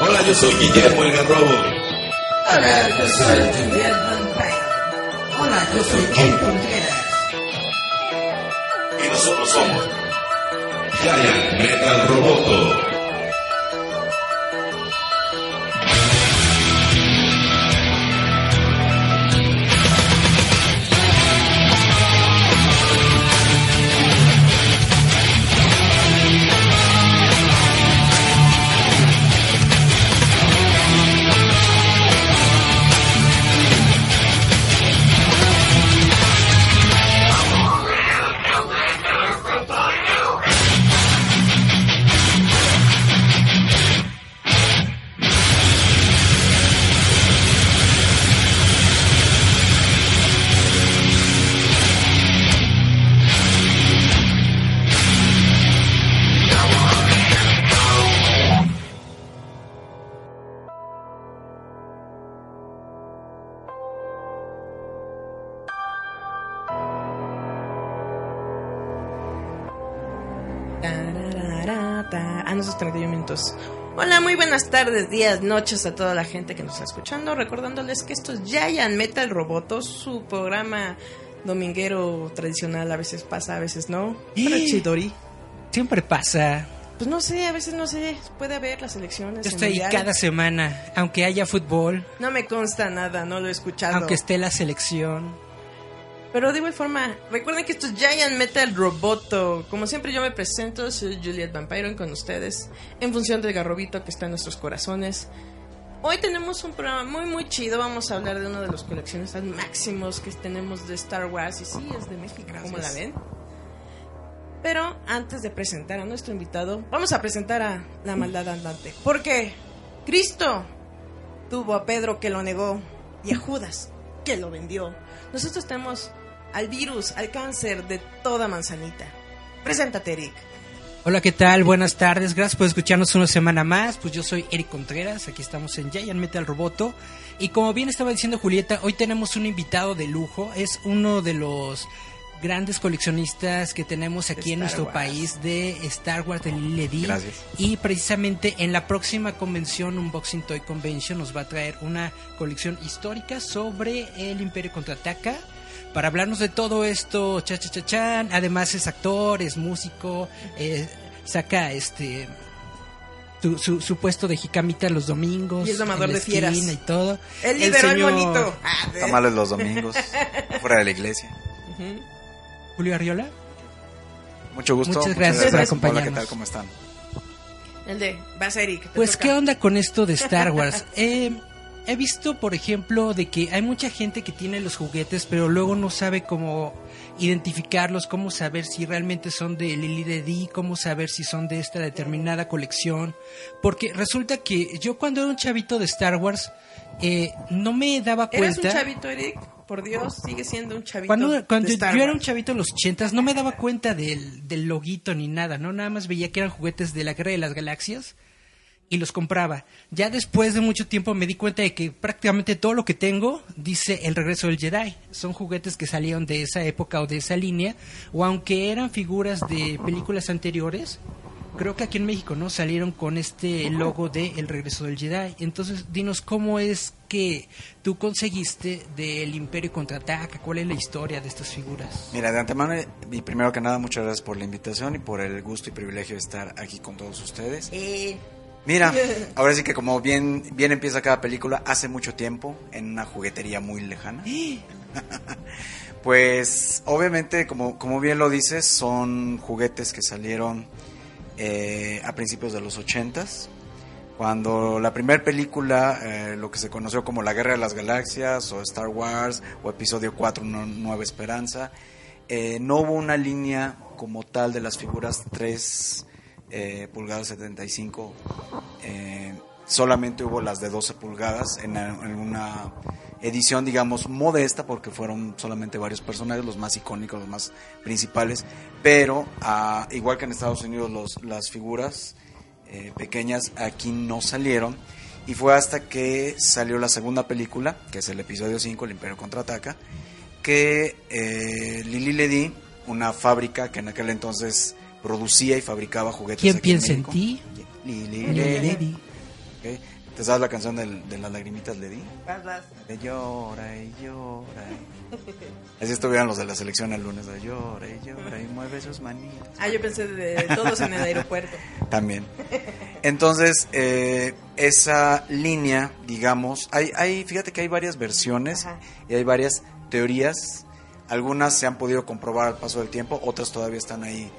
Hola, yo soy Guillermo el Garrobo. Hola, yo soy Juliet Vampire. Hola, yo soy Ken Contreras. Y nosotros somos Giant Metal Roboto. Días, noches a toda la gente que nos está escuchando. Recordándoles que esto es Giant Metal Roboto, su programa dominguero tradicional. A veces pasa, a veces no. Pero Y- Chidori. Siempre pasa. Pues no sé, a veces no sé. Puede haber las elecciones. Yo estoy mundial. cada semana, aunque haya fútbol, No me consta nada, no lo he escuchado. aunque esté la selección. Pero de igual forma, recuerden que esto es Giant Metal Roboto. Como siempre yo me presento, soy Juliet Vampiro con ustedes, en función del garrobito que está en nuestros corazones. Hoy tenemos un programa muy muy chido, vamos a hablar de uno de los coleccionistas máximos que tenemos de Star Wars y sí, es de México, como la ven? Pero antes de presentar a nuestro invitado, vamos a presentar a la maldad andante. Porque Cristo tuvo a Pedro que lo negó y a Judas que lo vendió. Nosotros tenemos al virus, al cáncer de toda manzanita. Preséntate, Eric. Hola, ¿qué tal? Buenas tardes, gracias por escucharnos una semana más. Pues yo soy Eric Contreras, aquí estamos en Giant Metal Roboto. Y como bien estaba diciendo Julieta, hoy tenemos un invitado de lujo. Es uno de los grandes coleccionistas que tenemos aquí en nuestro Wars. país de Star Wars de Lady. Gracias. Y precisamente en la próxima convención, Unboxing Toy Convention, nos va a traer una colección histórica sobre el Imperio Contraataca. Para hablarnos de todo esto, cha cha cha chan. Además es actor, es músico, eh, saca este su, su, su puesto de jicamita los domingos. Y es domador de fieras. Y todo. Él El liberó al señor monito. De- Tamales los domingos, fuera de la iglesia. Julio Arriola. Mucho gusto. Muchas gracias por Hola, acompañarnos. ¿qué tal? ¿Cómo están? El de, vas Eric. Pues, toca. ¿qué onda con esto de Star Wars? Eh, he visto, por ejemplo, de que hay mucha gente que tiene los juguetes, pero luego no sabe cómo identificarlos, cómo saber si realmente son de Lily de D, cómo saber si son de esta determinada colección. Porque resulta que yo cuando era un chavito de Star Wars, eh, no me daba ¿Eres cuenta... un chavito, Eric? Por Dios, sigue siendo un chavito. Cuando, cuando de yo, Star yo era un chavito en los ochentas, no me daba cuenta del, del loguito ni nada, ¿no? Nada más veía que eran juguetes de la Guerra de las Galaxias y los compraba. Ya después de mucho tiempo me di cuenta de que prácticamente todo lo que tengo dice El regreso del Jedi. Son juguetes que salieron de esa época o de esa línea, o aunque eran figuras de películas anteriores, creo que aquí en México, ¿no? Salieron con este logo de El regreso del Jedi. Entonces, dinos cómo es que tú conseguiste del Imperio contraataca, cuál es la historia de estas figuras. Mira, de antemano, y primero que nada, muchas gracias por la invitación y por el gusto y privilegio de estar aquí con todos ustedes. Eh, Mira, ahora sí que como bien, bien empieza cada película, hace mucho tiempo, en una juguetería muy lejana. Pues obviamente, como, como bien lo dices, son juguetes que salieron eh, a principios de los ochentas. Cuando la primera película, eh, lo que se conoció como La Guerra de las Galaxias o Star Wars o Episodio 4, Una Nueva Esperanza, eh, no hubo una línea como tal de las figuras 3 eh, pulgadas 75, eh, solamente hubo las de 12 pulgadas en, una edición, digamos, modesta, porque fueron solamente varios personajes, los más icónicos, los más principales, pero ah, igual que en Estados Unidos los, las figuras eh, pequeñas aquí no salieron, y fue hasta que salió la segunda película, que es el episodio 5, El Imperio Contraataca, que eh, Lili Ledy, una fábrica que en aquel entonces producía y fabricaba juguetes. ¿Quién aquí en piensa en México. ti? Lili Lili Ledy. Ledy. Ok. ¿Te sabes la canción del- de las lagrimitas vas. De llora y llora. y- Así estuvieron los de la selección el lunes. De llora y llora y mueve sus manitas. Ah, yo pensé de todos en el aeropuerto. También. Entonces, eh, esa línea, digamos, hay, hay, fíjate que hay varias versiones Ajá. y hay varias teorías. Algunas se han podido comprobar al paso del tiempo, otras todavía están ahí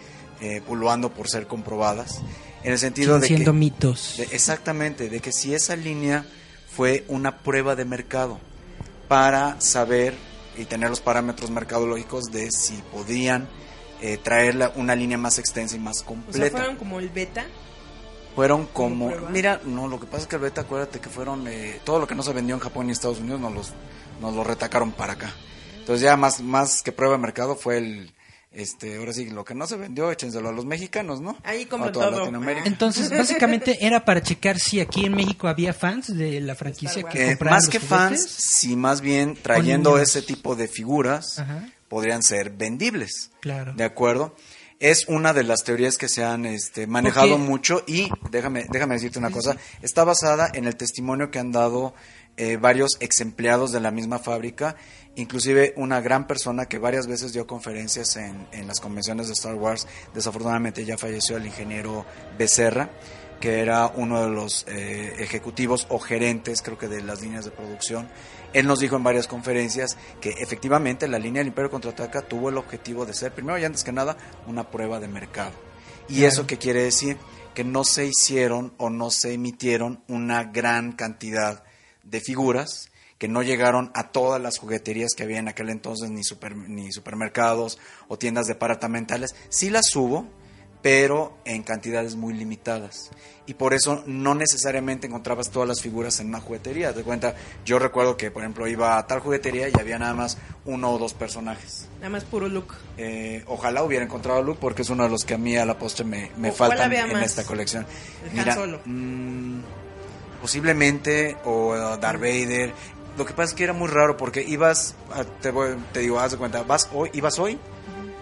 eh, puluando por ser comprobadas. En el sentido Siguen de siendo que, mitos. de- exactamente, de que si esa línea fue una prueba de mercado para saber y tener los parámetros mercadológicos de si podían eh, traer la- una línea más extensa y más O sea, completa fueron como el beta. fueron como mira no lo que pasa es que el beta acuérdate que fueron eh, todo lo que no se vendió en Japón y Estados Unidos nos los nos lo retacaron para acá entonces ya más más que prueba de mercado fue el este ahora sí lo que no se vendió échenselo a los mexicanos no Ahí toda todo. Latinoamérica Entonces, básicamente era para checar si aquí en México había fans de la franquicia que. Eh, compraban más que fans si más bien trayendo ese tipo de figuras Ajá. podrían ser vendibles Claro. ¿De acuerdo? Es una de las teorías que se han este, manejado mucho y déjame, déjame decirte una cosa, está basada en el testimonio que han dado eh, varios ex empleados de la misma fábrica, inclusive una gran persona que varias veces dio conferencias en, en las convenciones de Star Wars, desafortunadamente ya falleció el ingeniero Becerra, que era uno de los eh, ejecutivos o gerentes, creo que de las líneas de producción. Él nos dijo en varias conferencias que efectivamente la línea del Imperio Contraataca tuvo el objetivo de ser, primero y antes que nada, una prueba de mercado. ¿Y Claro. eso qué quiere decir? Que no se hicieron o no se emitieron una gran cantidad de figuras que no llegaron a todas las jugueterías que había en aquel entonces, ni, super- ni supermercados o tiendas departamentales. Sí las hubo, pero en cantidades muy limitadas. Y por eso no necesariamente encontrabas todas las figuras en una juguetería. De cuenta, yo recuerdo que, por ejemplo, iba a tal juguetería y había nada más uno o dos personajes. Nada más puro look. Eh, ojalá hubiera encontrado a Luke porque es uno de los que a mí a la postre me, me ¿O cuál faltan en más? esta colección. El Han Solo. mm, posiblemente o Darth Vader. Lo que pasa es que era muy raro porque ibas, a- te, voy- te digo, haz de cuenta, vas hoy, ibas hoy,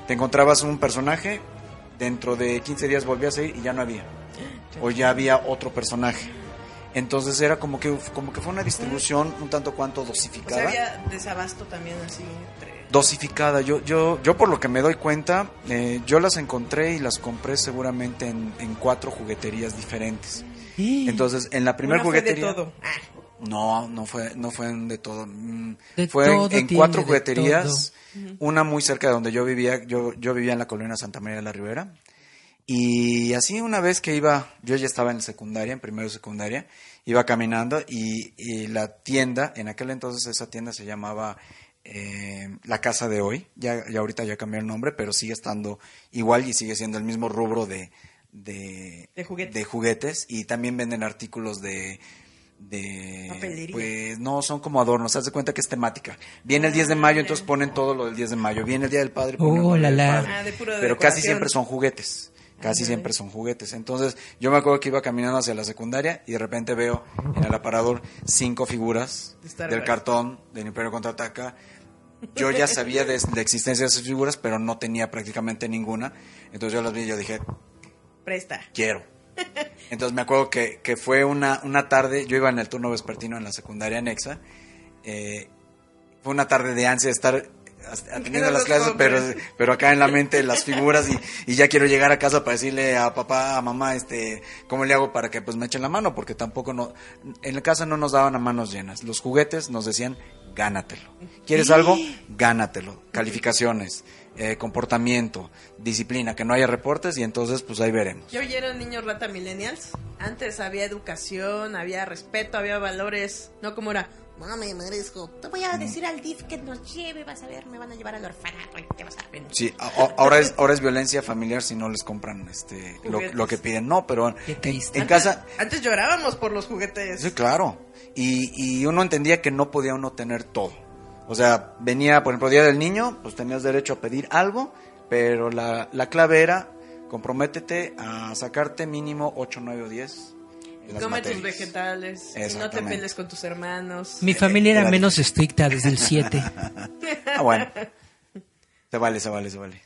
te encontrabas un personaje, dentro de 15 días volvías a ir y ya no había. O ya había otro personaje. Entonces era como que, como que fue una distribución un tanto cuanto O dosificada sea, había desabasto también así entre... dosificada. Yo, yo, yo por lo que me doy cuenta, eh, yo las encontré y las compré seguramente en, en cuatro jugueterías diferentes. Sí. Entonces, en la primera fue de juguetería. todo. No, no fue, no fue en de todo. Mm, De fue en- todo en, tiene cuatro jugueterías. Una muy cerca de donde yo vivía. Yo, yo vivía en la colonia Santa María de la Ribera. Y así una vez que iba, yo ya estaba en secundaria, en primero secundaria, iba caminando y, y la tienda, en aquel entonces esa tienda se llamaba eh, La Casa de Hoy, ya, ya ahorita ya cambió el nombre, pero sigue estando igual y sigue siendo el mismo rubro de, de, De juguetes. de juguetes y también venden artículos de de Papelería. pues no son como adornos, haz de cuenta que es temática. Viene el 10 de mayo, entonces ponen todo lo del 10 de mayo. Viene el día del padre, ponen Oh, lo la, del padre. Ah, de Pero decoración. casi siempre son juguetes. Casi Ándale. siempre son juguetes. Entonces, yo me acuerdo que iba caminando hacia la secundaria y de repente veo en el aparador cinco figuras Star del Wars. cartón del Imperio Contraataca. Yo ya sabía de la existencia de esas figuras, pero no tenía prácticamente ninguna. Entonces yo las vi y yo dije, presta. quiero. Entonces me acuerdo que, que fue una, una tarde, yo iba en el turno vespertino en la secundaria anexa, eh, fue una tarde de ansia de estar atendiendo las clases, pero, pero acá en la mente las figuras y, y ya quiero llegar a casa para decirle a papá, a mamá, este, cómo le hago para que pues me echen la mano, porque tampoco no, en la casa no nos daban a manos llenas, los juguetes nos decían, gánatelo. ¿Quieres algo? Gánatelo. Calificaciones, eh, comportamiento, disciplina, que no haya reportes y entonces pues ahí veremos. Yo ya era niño rata millennials. Antes había educación, había respeto, había valores. No como era, No me merezco. Te voy a decir al DIF que nos lleve, vas a ver, me van a llevar al orfanato. y ¿Qué vas a ver? Sí, ahora es, ahora es violencia familiar si no les compran este lo, lo que piden. No, pero Qué en, en antes, casa, Antes llorábamos por los juguetes. sí, claro. Y, y uno entendía que no podía uno tener todo. O sea, venía, por ejemplo, Día del Niño, pues tenías derecho a pedir algo, pero la, la clave era comprométete a sacarte mínimo 8, 9 o 10 en las Come tus materias. vegetales. Y no te pelees con tus hermanos. Mi familia era menos estricta desde el 7. Ah, bueno. Se vale, se vale, se vale.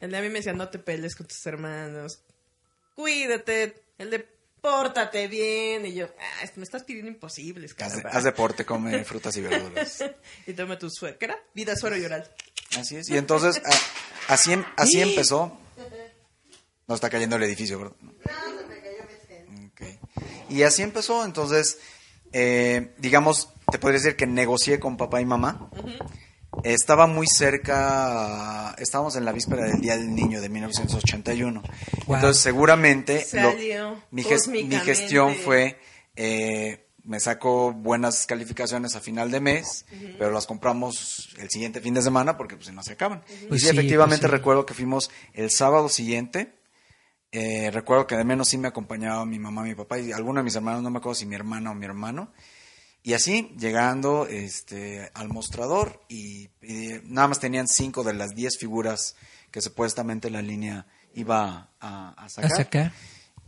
El de a mí me decía, no te pelees con tus hermanos. Cuídate. El de, pórtate bien. Y yo, ah, me estás pidiendo imposibles, Haz, caramba. haz deporte, come frutas y verduras. y toma tu suero. ¿Qué era? Vida, suero y oral. Así es. Y entonces, a- así, así empezó. No está cayendo el edificio, ¿verdad? No, se me cayó Y así empezó. Entonces, eh, digamos, te podría decir que negocié con papá y mamá. Estaba muy cerca, estábamos en la víspera del Día del Niño de 1981. Wow. Entonces, seguramente lo- mi, mi gestión fue, eh, me saco buenas calificaciones a final de mes, pero las compramos el siguiente fin de semana porque pues, no se acaban. Pues y sí, sí, efectivamente pues sí. recuerdo que fuimos el sábado siguiente. Eh, recuerdo que de menos sí me acompañaba mi mamá, mi papá y alguno de mis hermanos, no me acuerdo si mi hermana o mi hermano. Y así, llegando este, al mostrador, y, y nada más tenían cinco de las diez figuras que supuestamente la línea iba a, a A sacar. sacar.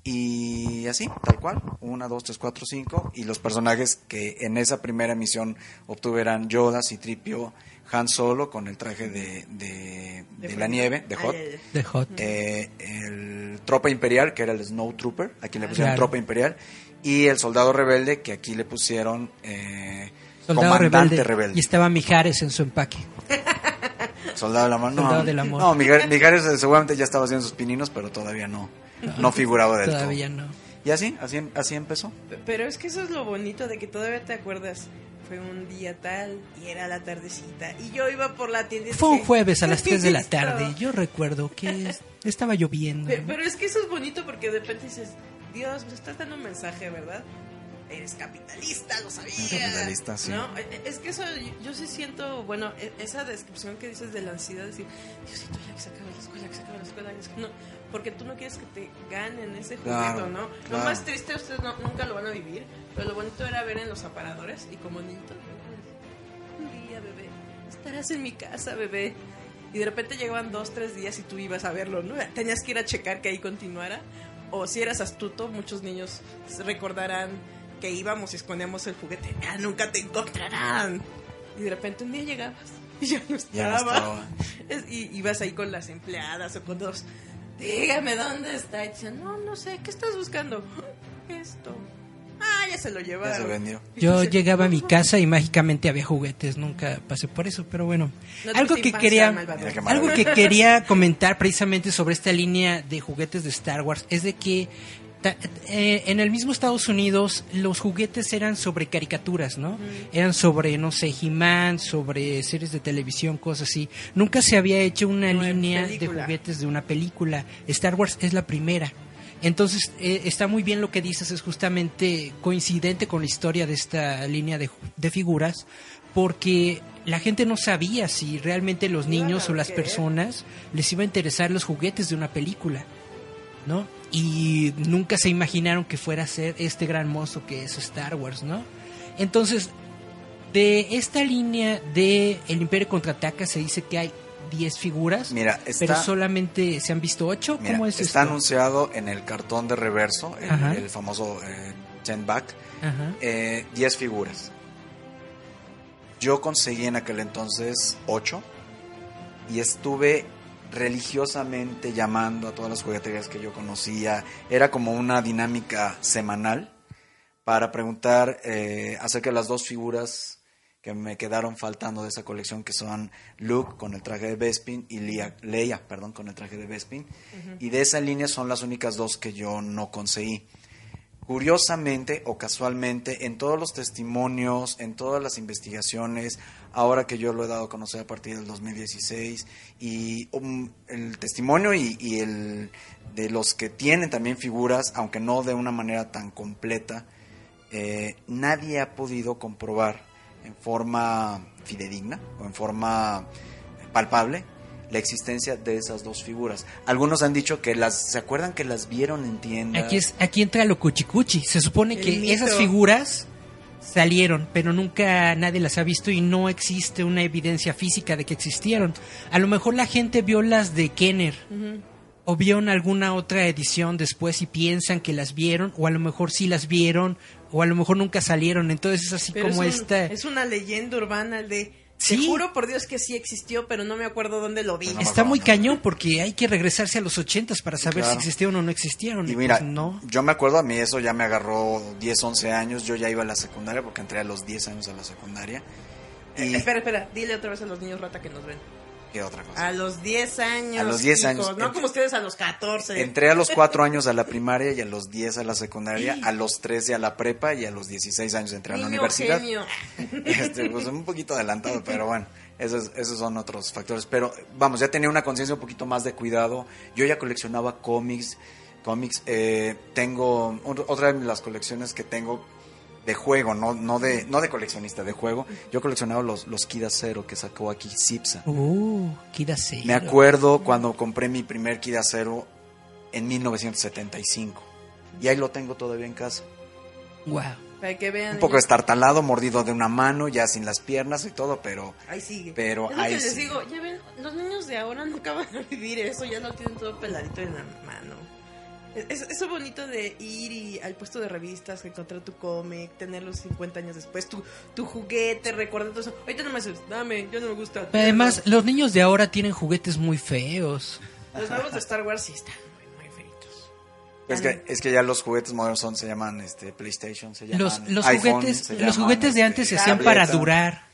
Y así, tal cual, una, dos, tres, cuatro, cinco. Y los personajes que en esa primera emisión obtuvieran Yoda, Citripio, Han Solo con el traje de, de, de la nieve, de Hot. Ay, ay, ay. De Hot. Eh, el Tropa Imperial, que era el Snow Trooper, aquí le pusieron Claro. Tropa Imperial. Y el Soldado Rebelde, que aquí le pusieron eh, Soldado Comandante rebelde. Rebelde. Y estaba Mijares en su empaque. Soldado del Amor. No, Soldado del Amor. no Mijares, Mijares, eh, seguramente ya estaba haciendo sus pininos, pero todavía no, no figuraba del Todavía todo. no. Y así, así, así empezó. Pero es que eso es lo bonito de que todavía te acuerdas. Fue un día tal y era la tardecita. Y yo iba por la tienda. Fue un jueves a las "¿Qué 3 de la es esto?". tarde. Yo recuerdo que es- estaba lloviendo. Pe- Pero es que eso es bonito porque de repente dices, Dios, me estás dando un mensaje, ¿verdad? Eres capitalista, lo sabía. Capitalista, sí. ¿No? E- e- Es que eso yo, yo sí siento, bueno, e- esa descripción que dices de la ansiedad, decir, Diosito, ya que se acabe la escuela, que se acabe la escuela, que se acabe-". No, porque tú no quieres que te ganen ese juguete, Claro, ¿no? Lo claro. más triste ustedes no- nunca lo van a vivir, pero lo bonito era ver en los aparadores y como niñito, un día, bebé, estarás en mi casa, bebé. Y de repente llegaban dos, tres días y tú ibas a verlo, ¿no? Tenías que ir a checar que ahí continuara. O si eras astuto, muchos niños recordarán que íbamos y escondíamos el juguete. ¡Ah, nunca te encontrarán! Y de repente un día llegabas y ya no Ya no estaba. estaba. Es- y ibas ahí con las empleadas o con dos. Dígame dónde está. Y no, no sé, ¿qué estás buscando? Esto. Ah, ya se lo llevaron. Ya se vendió. Yo Dice, llegaba a mi casa y mágicamente había juguetes, nunca pasé por eso, pero bueno. No algo que quería algo que quería comentar precisamente sobre esta línea de juguetes de Star Wars es de que eh, en el mismo Estados Unidos los juguetes eran sobre caricaturas, ¿no? Eran sobre, no sé, He-Man, sobre series de televisión, cosas así. Nunca se había hecho una No, línea de juguetes de una película. Star Wars es la primera. Entonces, eh, está muy bien lo que dices, es justamente coincidente con la historia de esta línea de, figuras, porque la gente no sabía si realmente los niños o las personas les iba a interesar los juguetes de una película, ¿no? Y nunca se imaginaron que fuera a ser este gran monstruo que es Star Wars, ¿no? Entonces, de esta línea de El Imperio Contraataca se dice que hay 10 figuras, Mira, pero está, solamente se han visto 8. mira, ¿Cómo es está esto? anunciado en el cartón de reverso, el, famoso eh, Ten Back, Ajá. eh, 10 figuras. Yo conseguí en aquel entonces 8 y estuve religiosamente llamando a todas las jugueterías que yo conocía. Era como una dinámica semanal para preguntar eh, acerca de las dos figuras que me quedaron faltando de esa colección, que son Luke con el traje de Bespin y Leia, Leia perdón, con el traje de Bespin. Y de esa línea son las únicas dos que yo no conseguí. Curiosamente o casualmente, en todos los testimonios, en todas las investigaciones, ahora que yo lo he dado a conocer a partir del 2016, y um, el testimonio y, el de los que tienen también figuras, aunque no de una manera tan completa, eh, nadie ha podido comprobar en forma fidedigna o en forma palpable la existencia de esas dos figuras. Algunos han dicho que las, ¿se acuerdan que las vieron en tiendas? Aquí, es, aquí entra lo cuchicuchi. Se supone que mito. esas figuras salieron, pero nunca nadie las ha visto y no existe una evidencia física de que existieron. A lo mejor la gente vio las de Kenner, o vieron alguna otra edición después y piensan que las vieron, o a lo mejor sí las vieron, o a lo mejor nunca salieron. Entonces es así Pero como es, un- esta... es una leyenda urbana el de... Sí. Te juro por Dios que sí existió, pero no me acuerdo dónde lo vi. No Está muy cañón porque hay que regresarse a los ochentas para saber Claro. si existieron o no existieron. Y mira, pues no. yo me acuerdo, a mí eso ya me agarró 10, 11 años, yo ya iba a la secundaria porque entré a los 10 años a la secundaria. Y, Espera, espera, dile otra vez a los niños rata que nos ven. ¿Qué otra cosa? A los 10 años. A los 10 hijos, años. No como ustedes a los 14. Entré a los 4 años a la primaria y a los 10 a la secundaria, a los 13 a la prepa y a los 16 años entré a la universidad. genio. Este, pues un poquito adelantado, pero bueno, esos, esos son otros factores. Pero vamos, ya tenía una conciencia un poquito más de cuidado. Yo ya coleccionaba cómics, cómics. eh, tengo ot- otra de las colecciones que tengo de juego, no, no de, no de coleccionista, de juego. Yo coleccionaba los, los Kida Zero que sacó aquí Cipsa. Uh, Kida Zero. Me acuerdo cuando compré mi primer Kida Zero en 1975. Y ahí lo tengo todavía en casa. Wow. Para que vean. Un poco estartalado, mordido de una mano, ya sin las piernas y todo, pero Ahí sigue. Pero es ahí que les digo, ya ven, los niños de ahora nunca van a vivir eso, ya lo tienen todo peladito en la mano. Es, es- eso bonito de ir y al puesto de revistas, encontrar tu cómic, tenerlo 50 años después, tu, tu juguete, recordar todo eso. Ahorita no me haces, dame, yo no me gusta. Pero Además, los niños de ahora tienen juguetes muy feos. Los nuevos de Star Wars sí están muy, muy feitos. Es que, es que ya los juguetes modernos son, se llaman este, PlayStation, se llaman Los, los iPhone, juguetes, se los llaman, juguetes de este, antes se hacían para durar.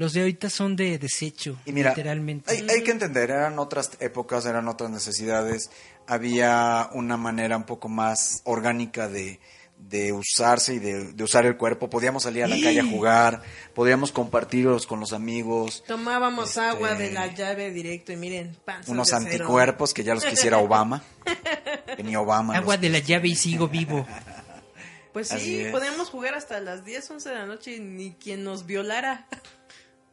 Los de ahorita son de desecho, Y mira, literalmente. hay, hay que entender, eran otras épocas, eran otras necesidades, había una manera un poco más orgánica de, de usarse y de, de usar el cuerpo. Podíamos salir a la calle a jugar, podíamos compartirlos con los amigos, Tomábamos Este- agua de la llave directo y miren, unos anticuerpos que ya los quisiera Obama. Ni Obama. Agua los- de la llave y sigo vivo. Pues Así sí, podíamos jugar hasta las 10, 11 de la noche y ni quien nos violara.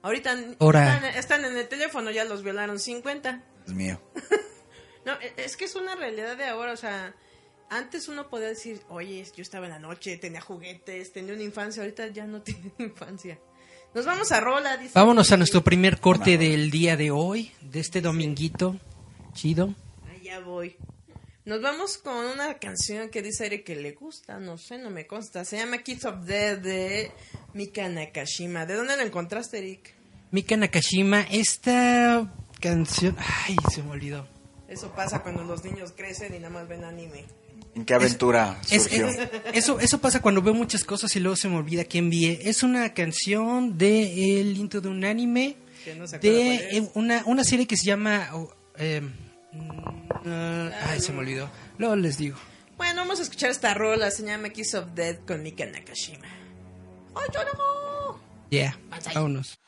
Ahorita Ahora. están, están en el teléfono, ya los violaron 50. Dios mío. No, e- es que es una realidad de ahora, o sea, antes uno podía decir, oye, yo estaba en la noche, tenía juguetes, tenía una infancia, ahorita ya no tiene infancia. Nos vamos a Rola, dice. Vámonos a nuestro primer corte del día de hoy, de este dominguito. Chido. Allá voy. Nos vamos con una canción que dice Eric que le gusta, no sé, no me consta. Se llama Kids of Death de Mika Nakashima. ¿De dónde la encontraste, Eric? Mika Nakashima, esta canción... Ay, se me olvidó. Eso pasa cuando los niños crecen y nada más ven anime. ¿En qué aventura Es- surgió? es- eso, eso pasa cuando veo muchas cosas y luego se me olvida que envié. Es una canción de el intro de un anime Que no se acuerda de cuál es. una, una serie que se llama... oh, eh, ah, ay, se me olvidó. Luego les digo. Bueno, vamos a escuchar esta rola, se llama Kiss of Death con Mika Nakashima. ¡Ay, yo no! Yeah, vámonos.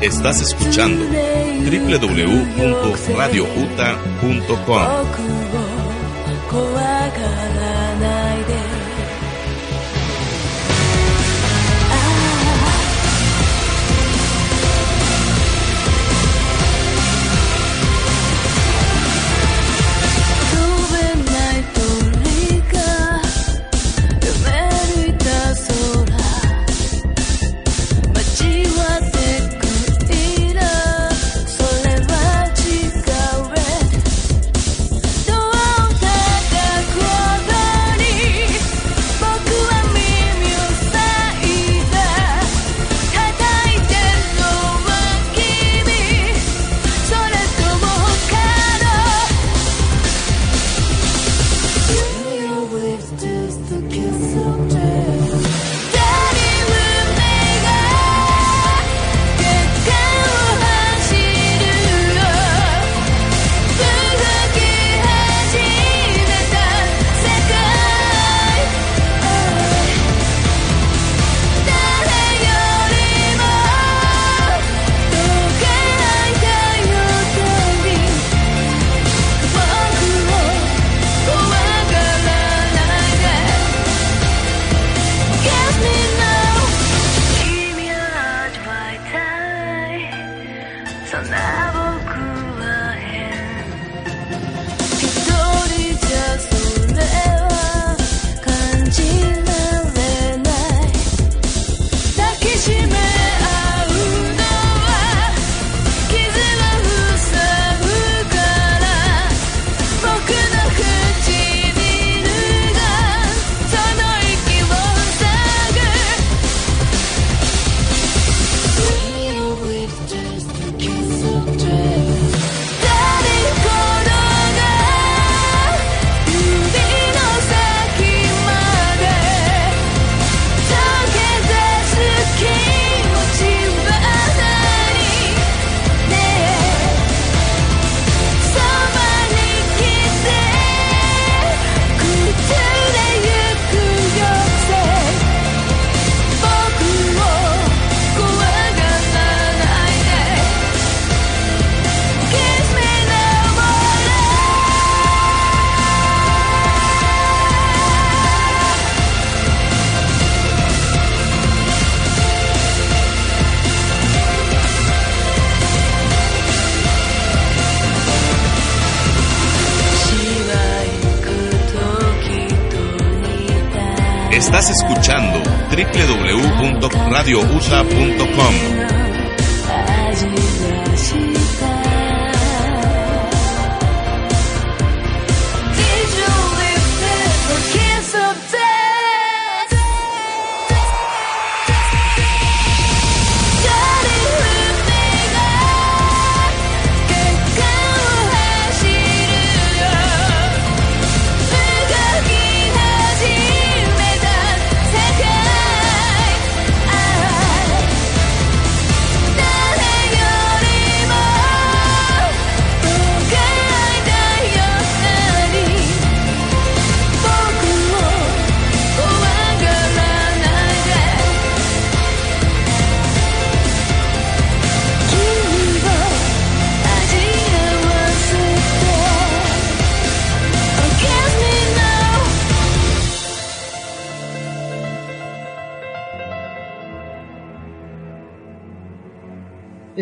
Estás escuchando www.radiouta.com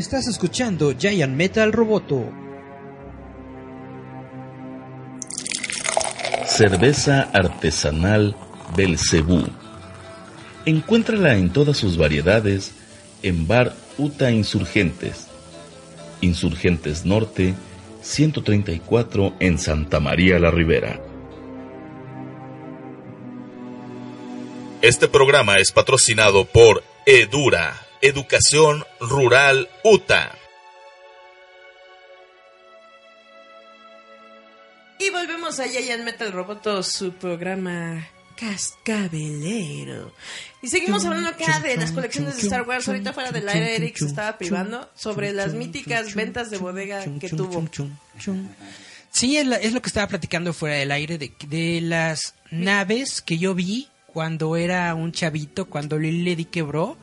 Estás escuchando Giant Metal Roboto. Cerveza artesanal Belcebú. Encuéntrala en todas sus variedades en Bar Uta Insurgentes. Insurgentes Norte, 134 en Santa María la Ribera. Este programa es patrocinado por Edura, Educación Rural UTA. Y volvemos a Giant Metal Roboto, su programa Cascabelero. Y seguimos hablando acá de las colecciones de Star Wars. Ahorita fuera del aire, Eric se estaba privando sobre las míticas ventas de bodega que tuvo. Sí, es, la- es lo que estaba platicando fuera del aire de, de las naves que yo vi cuando era un chavito, cuando Lily Ledy quebró,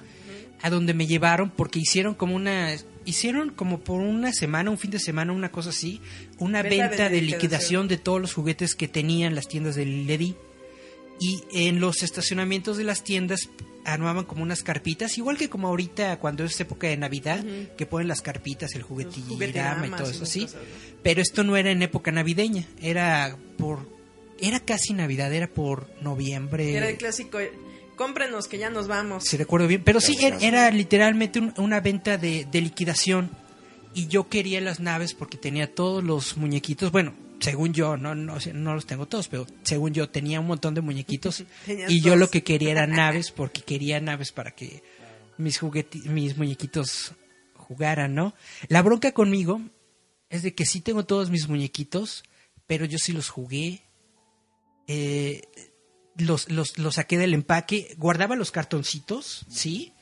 a donde me llevaron porque hicieron como una hicieron como por una semana, un fin de semana, una cosa así, una Venta de venta de, liquidación. liquidación de todos los juguetes que tenían las tiendas de Lily Ledy. Y en los estacionamientos de las tiendas armaban como unas carpitas, igual que como ahorita cuando es época de Navidad, que ponen las carpitas, el juguetillo y todo eso, sí. cosas. Pero esto no era en época navideña, era por era casi Navidad, era por noviembre. Era el clásico, cómprenos que ya nos vamos. si recuerdo bien, pero sí era, literalmente un- una venta de, de liquidación y yo quería las naves porque tenía todos los muñequitos, bueno, según yo, no no, no los tengo todos, pero según yo tenía un montón de muñequitos y yo todos. lo que quería eran naves porque quería naves para que mis jugueti mis muñequitos jugaran, ¿no? La bronca conmigo es de que sí tengo todos mis muñequitos, pero yo sí los jugué. Eh, los, los, los saqué del empaque, guardaba los cartoncitos, sí,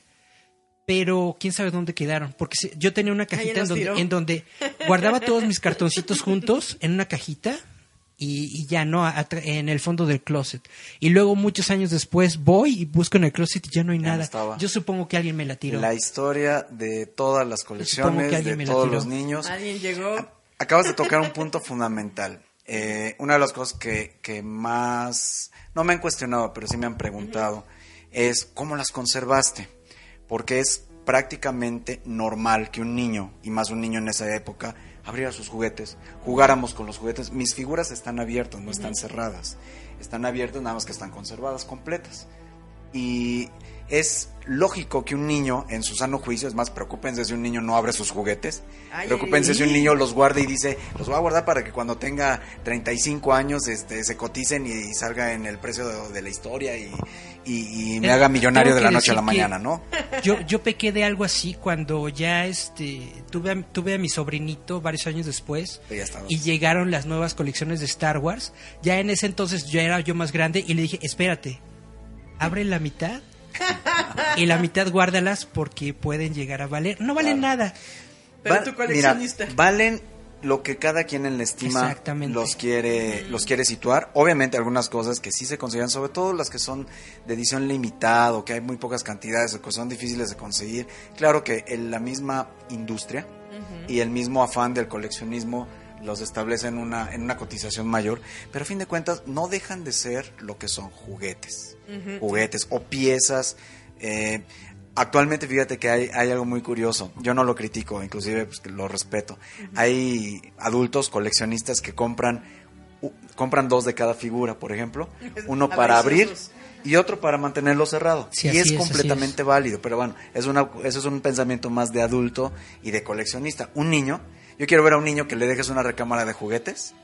pero quién sabe dónde quedaron, porque yo tenía una cajita en donde, en donde guardaba todos mis cartoncitos juntos en una cajita y, y ya no en el fondo del closet. Y luego muchos años después voy y busco en el closet y ya no hay Ya nada. estaba. Yo supongo que alguien me la tiró. La historia de todas las colecciones, de todos los niños. Alguien llegó. Acabas de tocar un punto fundamental. Eh, una de las cosas que, que más, no me han cuestionado, pero sí me han preguntado, es cómo las conservaste. Porque es prácticamente normal que un niño, y más un niño en esa época, abriera sus juguetes, jugáramos con los juguetes. Mis figuras están abiertas, no están cerradas. Están abiertas, nada más que están conservadas, completas. Y es lógico que un niño, en su sano juicio, es más, preocúpense si un niño no abre sus juguetes. Ay, preocúpense si un niño los guarda y dice, los voy a guardar para que cuando tenga 35 años este, se coticen y, salga en el precio de, de la historia y, y- y me Eh, haga millonario de la noche a la mañana, ¿no? Yo, yo pequé de algo así cuando ya este tuve a, tuve a mi sobrinito varios años después y llegaron las nuevas colecciones de Star Wars. Ya en ese entonces ya era yo más grande y le dije, espérate, abre la mitad y la mitad guárdalas porque pueden llegar a valer. No valen nada. Pero Va- tu coleccionista. mira, valen lo que cada quien en la estima los quiere los quiere situar. Obviamente algunas cosas que sí se consideran, sobre todo las que son de edición limitada o que hay muy pocas cantidades o que son difíciles de conseguir. Claro que en la misma industria y el mismo afán del coleccionismo los establece en una, en una cotización mayor, pero a fin de cuentas no dejan de ser lo que son juguetes, juguetes o piezas. eh, actualmente fíjate que hay, hay algo muy curioso, yo no lo critico, inclusive pues, que lo respeto. Hay adultos coleccionistas que compran, u- compran dos de cada figura, por ejemplo, uno para abrir Avariciosos. y otro para mantenerlo cerrado. Sí, y es completamente válido, pero bueno, es una, eso es un pensamiento más de adulto y de coleccionista. Un niño, yo quiero ver a un niño que le dejes una recámara de juguetes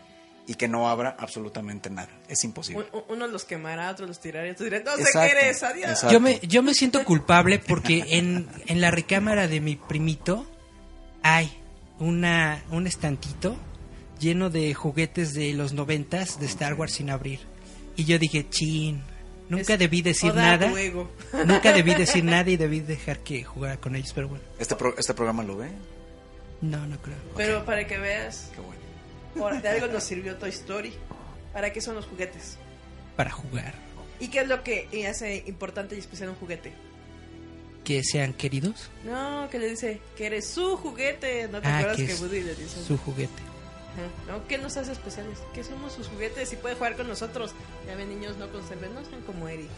y que no abra absolutamente nada. Es imposible. Un- un- uno los quemará, otros los tirará, otros dirán, no sé Exacto, qué eres, adiós. exacto. Yo me, yo me siento culpable porque en, en la recámara de mi primito hay una, un estantito lleno de juguetes de los noventas de Star Wars sin abrir. Y yo dije, chin, nunca Es- debí decir nada. juego. Nunca debí decir nada y debí dejar que jugara con ellos, pero bueno, ¿Este, pro- ¿Este programa lo ve? No, no creo. Pero para que veas, Qué bueno. por- de algo nos sirvió Toy Story. ¿Para qué son los juguetes? Para jugar. ¿Y qué es lo que hace importante y especial un juguete? Que sean queridos, No, que le dice que eres su juguete. ¿No te Ah, acuerdas que que, Woody le dice? su juguete. Ajá. ¿No? ¿Qué nos hace especiales? Que somos sus juguetes y puede jugar con nosotros. Ya ven, niños, no conserven, no sean como Eric.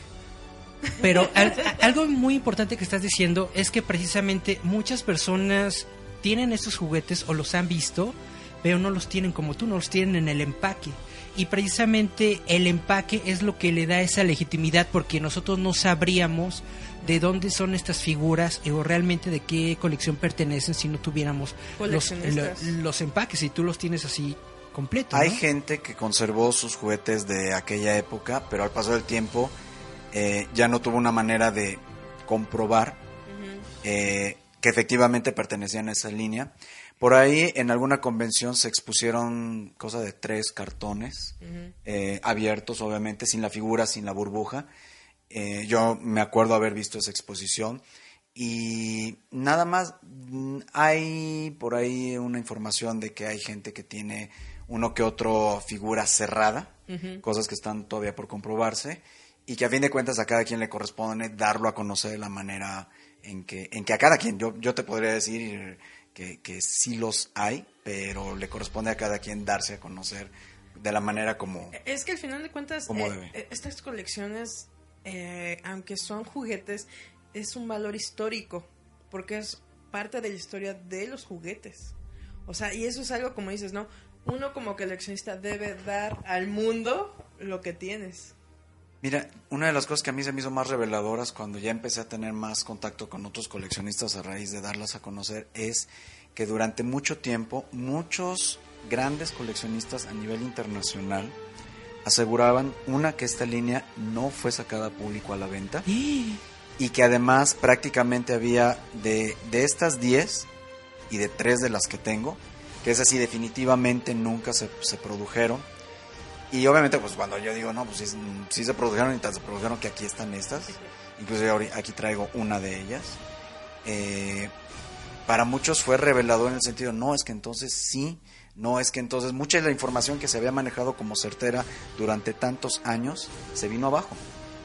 Pero al- algo muy importante que estás diciendo es que precisamente muchas personas tienen estos juguetes o los han visto, pero no los tienen como tú, no los tienen en el empaque. Y precisamente el empaque es lo que le da esa legitimidad porque nosotros no sabríamos de dónde son estas figuras o realmente de qué colección pertenecen si no tuviéramos los, empaques y tú los tienes así completos. Hay ¿no? gente que conservó sus juguetes de aquella época, pero al paso del tiempo eh, ya no tuvo una manera de comprobar eh, que efectivamente pertenecían a esa línea. Por ahí en alguna convención se expusieron cosa de tres cartones eh, abiertos, obviamente, sin la figura, sin la burbuja. Eh, yo me acuerdo haber visto esa exposición y nada más mm, hay por ahí una información de que hay gente que tiene uno que otro figura cerrada, cosas que están todavía por comprobarse y que a fin de cuentas a cada quien le corresponde darlo a conocer de la manera en que, en que a cada quien, yo, yo te podría decir que, que sí los hay, pero le corresponde a cada quien darse a conocer de la manera como... Es que al final de cuentas, ¿Cómo eh, eh, estas colecciones, eh, aunque son juguetes, es un valor histórico, porque es parte de la historia de los juguetes. O sea, y eso es algo como dices, ¿no? Uno como coleccionista debe dar al mundo lo que tienes. Mira, una de las cosas que a mí se me hizo más reveladoras cuando ya empecé a tener más contacto con otros coleccionistas a raíz de darlas a conocer es que durante mucho tiempo muchos grandes coleccionistas a nivel internacional aseguraban una que esta línea no fue sacada a público a la venta y que además prácticamente había de, de estas 10 y de 3 de las que tengo, que es así definitivamente nunca se, se produjeron. Y obviamente pues cuando yo digo, no, pues sí, se produjeron y tal se produjeron que aquí están estas, incluso ahori- aquí traigo una de ellas. Eh, para muchos fue revelador en el sentido, no, es que entonces sí, no, es que entonces mucha de la información que se había manejado como certera durante tantos años se vino abajo.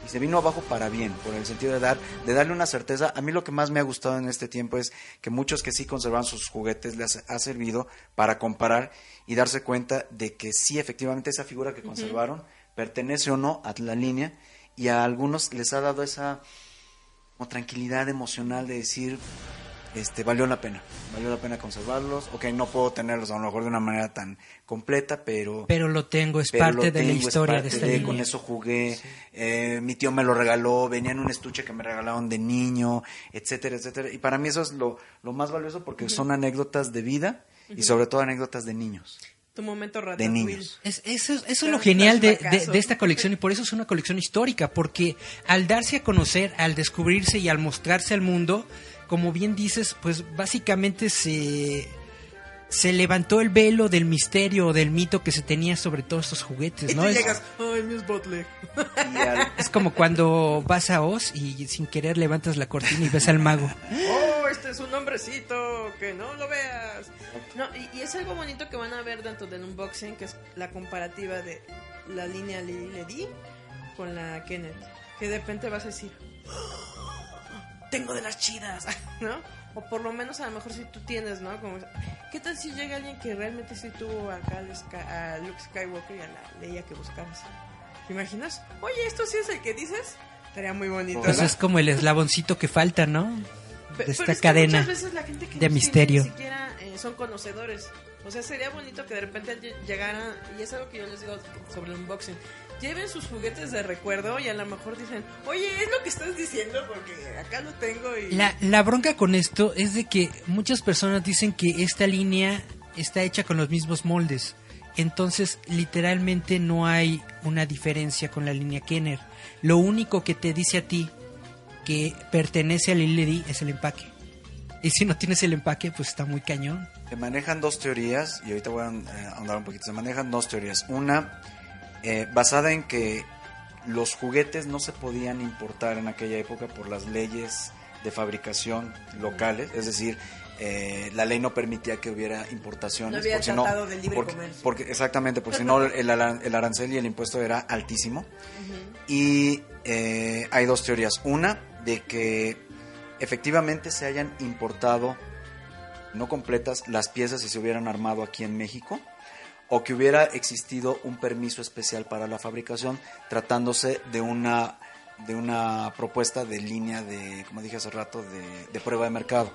Y se vino abajo para bien, por el sentido de dar, de darle una certeza. A mí lo que más me ha gustado en este tiempo es que muchos que sí conservan sus juguetes les ha servido para comparar y darse cuenta de que sí, efectivamente, esa figura que conservaron pertenece o no a la línea y a algunos les ha dado esa como tranquilidad emocional de decir, este, valió la pena, valió la pena conservarlos, ok, no puedo tenerlos a lo mejor de una manera tan completa, pero... Pero lo tengo, es parte de la es historia de parte esta de- línea. Con eso jugué, eh, mi tío me lo regaló, venía en un estuche que me regalaron de niño, etcétera, etcétera. Y para mí eso es lo, lo más valioso porque son anécdotas de vida y sobre todo anécdotas de niños. Tu momento De niños. Es- eso, eso es lo genial de, de- de esta colección y por eso es una colección histórica, porque al darse a conocer, al descubrirse y al mostrarse al mundo, como bien dices, pues básicamente se, se levantó el velo del misterio o del mito que se tenía sobre todos estos juguetes, Y ¿no? Es, llegas, ay. Y al- es como cuando vas a Oz y sin querer levantas la cortina y ves al mago. Oh, este es un hombrecito, que no lo veas. No, y, y es algo bonito que van a ver dentro del unboxing, que es la comparativa de la línea Lily Ledy con la Kenneth. Que de repente vas a decir, "Oh, tengo de las chidas, ¿no? O por lo menos a lo mejor si tú tienes, ¿no? Como, ¿Qué tal si llega alguien que realmente sí tuvo acá a Luke Skywalker y a la Leia que buscabas? ¿Te imaginas? Oye, ¿esto sí es el que dices? Estaría muy bonito. Pues es como el eslaboncito que falta, ¿no? De esta pero es que cadena veces la gente que de misterio. Ni siquiera eh, son conocedores. O sea, sería bonito que de repente lle- llegaran, y es algo que yo les digo sobre el unboxing, lleven sus juguetes de recuerdo y a lo mejor dicen, oye, es lo que estás diciendo porque acá lo tengo y... La, la bronca con esto es de que muchas personas dicen que esta línea está hecha con los mismos moldes. Entonces, literalmente no hay una diferencia con la línea Kenner. Lo único que te dice a ti que pertenece a Lily es el empaque. Y si no tienes el empaque, pues está muy cañón. Se manejan dos teorías, y ahorita voy a eh, ahondar un poquito. Se manejan dos teorías. Una, eh, basada en que los juguetes no se podían importar en aquella época por las leyes de fabricación locales, es decir, eh, la ley no permitía que hubiera importaciones. No había porque tratado libre porque, comercio. porque- exactamente, porque si no el arancel y el impuesto era altísimo. Y eh, hay dos teorías. Una, de que efectivamente se hayan importado no completas las piezas y se hubieran armado aquí en México o que hubiera existido un permiso especial para la fabricación tratándose de una de una propuesta de línea de como dije hace rato de, de prueba de mercado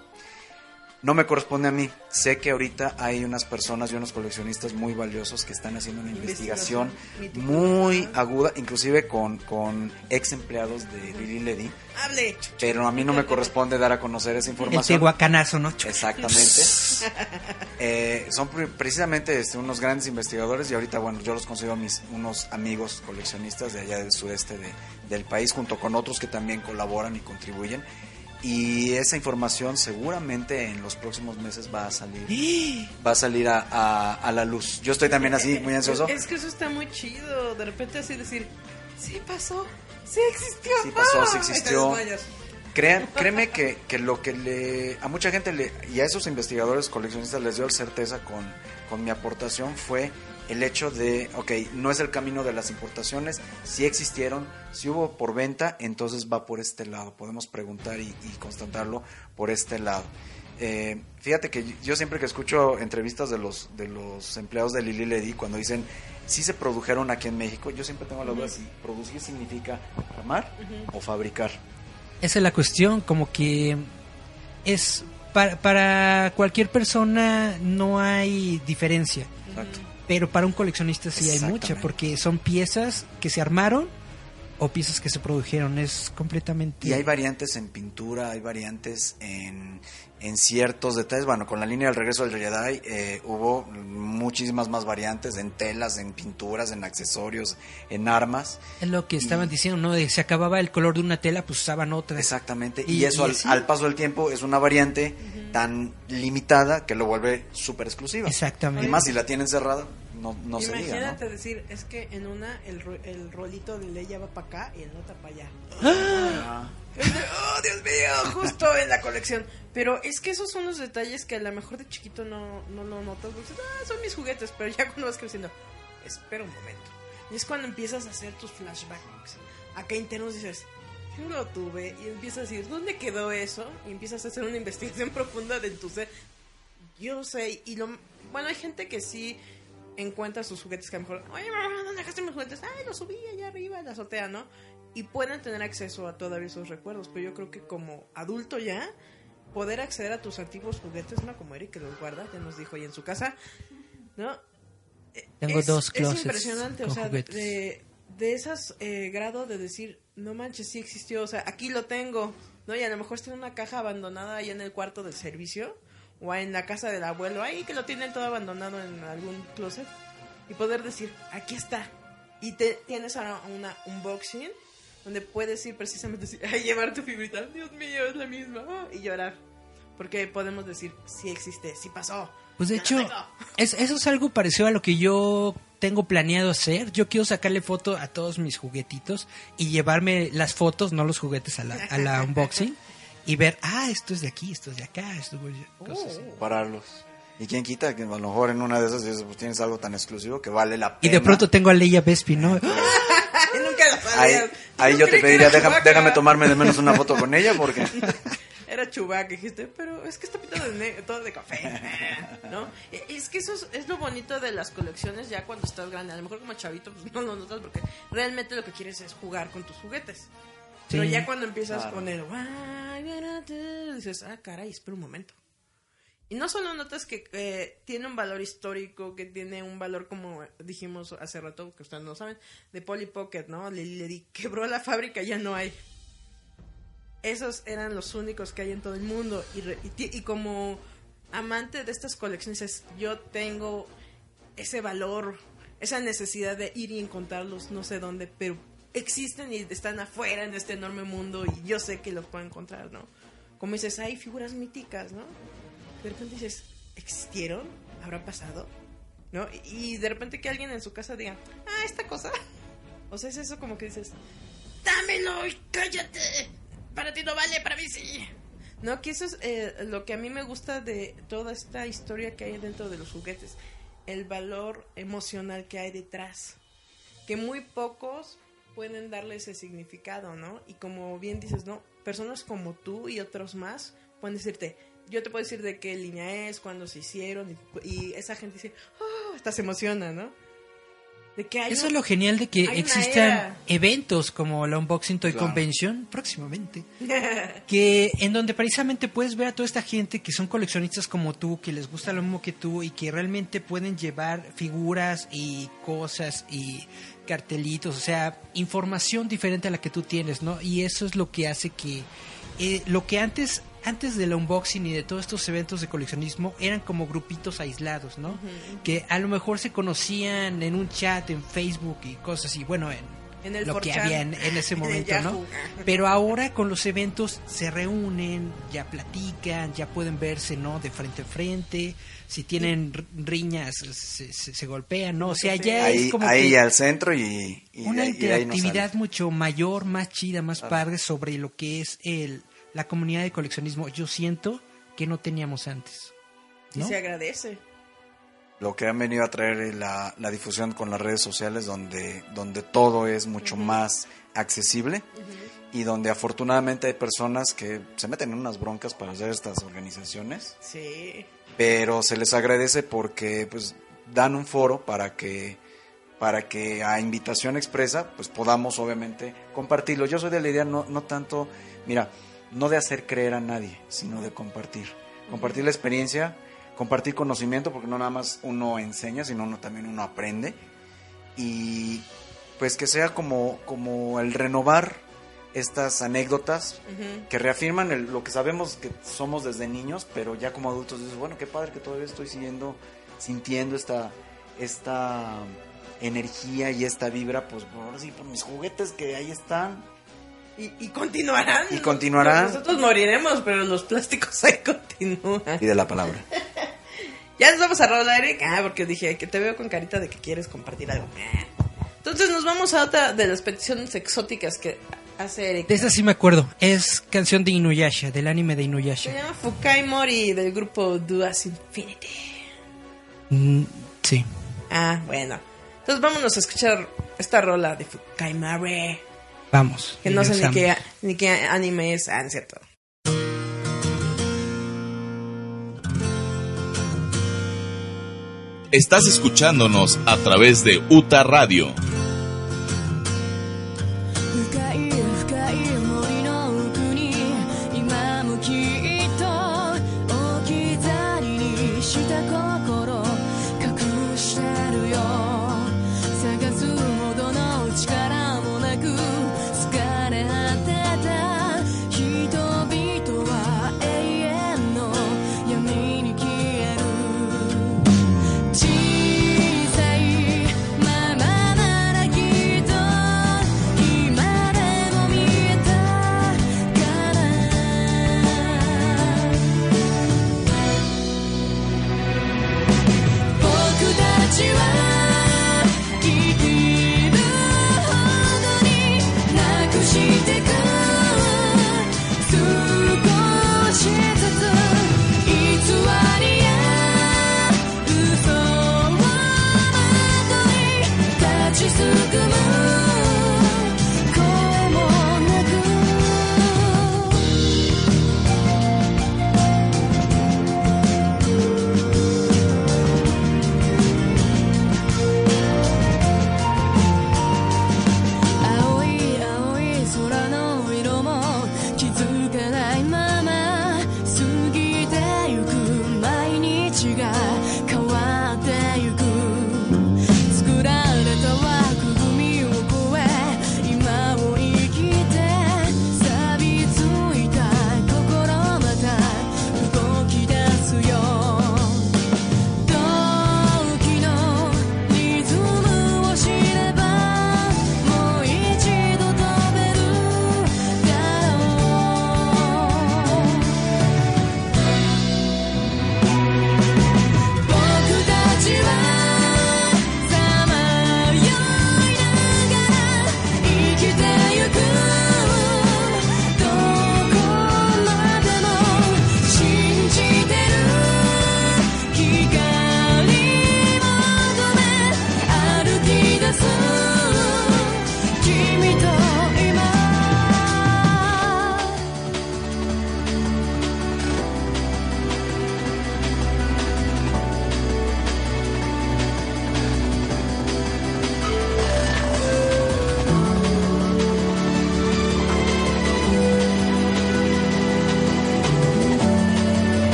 no me corresponde a mí sé que ahorita hay unas personas y unos coleccionistas muy valiosos que están haciendo una investigación Investigación muy aguda inclusive con, con ex empleados de Lili Ledy Hable. pero a mí no me corresponde dar a conocer esa El información tehuacanazo, ¿no? Exactamente. Eh, son pre- precisamente este, unos grandes investigadores y ahorita, bueno, yo los considero mis unos amigos coleccionistas de allá del sudeste de- del país, junto con otros que también colaboran y contribuyen. Y esa información seguramente en los próximos meses va a salir, va a salir a, a- a la luz. Yo estoy también así, muy ansioso. Es que eso está muy chido. De repente así decir, sí pasó, sí existió. Sí pasó, sí ¡Ah! existió. Crean, créeme que, que lo que le a mucha gente le, y a esos investigadores coleccionistas les dio certeza con, con mi aportación fue el hecho de, ok, no es el camino de las importaciones, si existieron, si hubo por venta, entonces va por este lado, podemos preguntar y, y constatarlo por este lado. Eh, fíjate que yo siempre que escucho entrevistas de los de los empleados de Lili Ledy cuando dicen si se produjeron aquí en México, yo siempre tengo la duda si producir significa armar o fabricar. Esa es la cuestión, como que es para, para cualquier persona no hay diferencia, Exacto. Pero para un coleccionista sí hay mucha, porque son piezas que se armaron o piezas que se produjeron, es completamente... Y hay variantes en pintura, hay variantes en, en ciertos detalles. Bueno, con la línea del regreso del Jedi eh, hubo muchísimas más variantes en telas, en pinturas, en accesorios, en armas. Es lo que estaban Y- diciendo, ¿no? De se acababa el color de una tela, pues usaban otra. Exactamente. Y- Y, eso y al, al paso del tiempo es una variante tan limitada que lo vuelve súper exclusiva. Exactamente. Y más si la tienen cerrada, no, no se diga, Imagínate ¿no? decir, es que en una el, el rolito de Leia va para acá y en otra para allá. Ah, oh, Dios mío, justo en la colección. Pero es que esos son los detalles que a lo mejor de chiquito no, no lo notas. porque dices, ah, son mis juguetes, pero ya cuando vas creciendo, espera un momento. Y es cuando empiezas a hacer tus flashbacks. Acá internos dices, yo lo tuve. Y empiezas a decir, ¿dónde quedó eso? Y empiezas a hacer una investigación profunda de tu ser. Yo sé, y lo. Bueno, hay gente que sí encuentra sus juguetes que a lo mejor, oye, mamá, ¿dónde dejaste mis juguetes? Ay, los subí allá arriba en la azotea, ¿no? Y pueden tener acceso a todavía esos recuerdos, pero yo creo que como adulto ya, poder acceder a tus antiguos juguetes, no como Eric que los guarda, ya nos dijo ahí en su casa, ¿no? Eh, Tengo es, dos es closets impresionante, o sea, de, de esas eh, grado de decir, no manches, sí existió, o sea, aquí lo tengo, ¿no? Y a lo mejor está en una caja abandonada ahí en el cuarto del servicio, o en la casa del abuelo, ahí que lo tienen todo abandonado en algún closet, y poder decir, aquí está. Y te tienes ahora una unboxing donde puedes ir precisamente a llevar tu figurita, Dios mío, es la misma, ah, y llorar. Porque podemos decir, sí existe, sí pasó. Pues de hecho, es, eso es algo parecido a lo que yo tengo planeado hacer. Yo quiero sacarle foto a todos mis juguetitos y llevarme las fotos, no los juguetes, a la, a la unboxing y ver, ah, esto es de aquí, esto es de acá, esto es cosas así. Compararlos. Y quién quita que a lo mejor en una de esas dices, pues, tienes algo tan exclusivo que vale la Y pena. de pronto tengo a Leia Vespi, ¿no? Nunca la Ahí, ahí Yo yo te pediría, déjame tomarme de menos una foto con ella porque... Era Chewbacca, dijiste, pero es que está pintado de todo de café, ¿no? E- Es que eso es, es lo bonito de las colecciones ya cuando estás grande. A lo mejor como chavito pues no lo notas porque realmente lo que quieres es jugar con tus juguetes. Pero Sí. ya cuando empiezas Claro. con el dices, ah, caray, espera un momento. Y no solo notas que eh, tiene un valor histórico, que tiene un valor, como dijimos hace rato, que ustedes no saben, de Polly Pocket, ¿no? Le, le di- quebró la fábrica, ya no hay. Esos eran los únicos que hay en todo el mundo. Y, re- y y como amante de estas colecciones, es, yo tengo ese valor, esa necesidad de ir y encontrarlos, no sé dónde, pero existen y están afuera en este enorme mundo y yo sé que los puedo encontrar, ¿no? Como dices, hay figuras míticas, ¿no? De repente dices, ¿existieron? ¿Habrá pasado? ¿No? Y de repente que alguien en su casa diga, ah, esta cosa. O sea, es eso como que dices, dámelo y cállate. Para ti no vale, para mí sí. No, que eso es eh, lo que a mí me gusta de toda esta historia que hay dentro de los juguetes. El valor emocional que hay detrás. Que muy pocos pueden darle ese significado, ¿no? Y como bien dices, ¿no? Personas como tú y otros más pueden decirte, yo te puedo decir de qué línea es, cuándo se hicieron, y, y esa gente dice, oh, hasta se emociona, ¿no? De que hay Eso un- es lo genial de que existan eventos como la Unboxing Toy Claro. Convention próximamente, que en donde precisamente puedes ver a toda esta gente que son coleccionistas como tú, que les gusta lo mismo que tú y que realmente pueden llevar figuras y cosas y cartelitos, o sea, información diferente a la que tú tienes, ¿no? Y eso es lo que hace que eh, lo que antes antes del unboxing y de todos estos eventos de coleccionismo eran como grupitos aislados, ¿no? Que a lo mejor se conocían en un chat, en Facebook y cosas así, bueno, en, En el lo que 4chan, había en, en ese momento, ¿no? Pero ahora con los eventos se reúnen, ya platican, ya pueden verse, ¿no? De frente a frente, si tienen riñas se, se- se golpean, ¿no? O sea, ya ahí es como ahí que al centro y, y una no interactividad mucho mayor, más chida, más padre sobre lo que es el la comunidad de coleccionismo. Yo siento que no teníamos antes. Y se agradece. Lo que han venido a traer es la, la difusión con las redes sociales donde, donde todo es mucho más accesible y donde afortunadamente hay personas que se meten en unas broncas para hacer estas organizaciones, Sí. pero se les agradece porque pues dan un foro para que para que a invitación expresa pues podamos obviamente compartirlo. Yo soy de la idea no, no tanto, mira, no de hacer creer a nadie, sino de compartir. Compartir la experiencia, compartir conocimiento, porque no nada más uno enseña, sino uno también uno aprende. Y pues que sea como, como el renovar estas anécdotas que reafirman el- lo que sabemos que somos desde niños, pero ya como adultos dices, bueno, qué padre que todavía estoy siguiendo, sintiendo esta, esta energía y esta vibra, pues ahora sí, por mis juguetes que ahí están. Y, y continuarán. Y continuarán. Nosotros moriremos, pero los plásticos ahí continúan. Y de la palabra. Ya nos vamos a rolar, Eric. Ah, porque dije que te veo con carita de que quieres compartir algo. Entonces nos vamos a otra de las peticiones exóticas que hace Eric. De esta sí me acuerdo. Es canción de Inuyasha, del anime de Se Inuyasha. llama Fukai Mori del grupo Duas Infinity. Mm, sí. Ah, bueno. Entonces vámonos a escuchar esta rola de Fukai Mori. Vamos. Que no sé ni qué, ni qué anime es. Ah, es cierto. Estás escuchándonos a través de UTA Radio.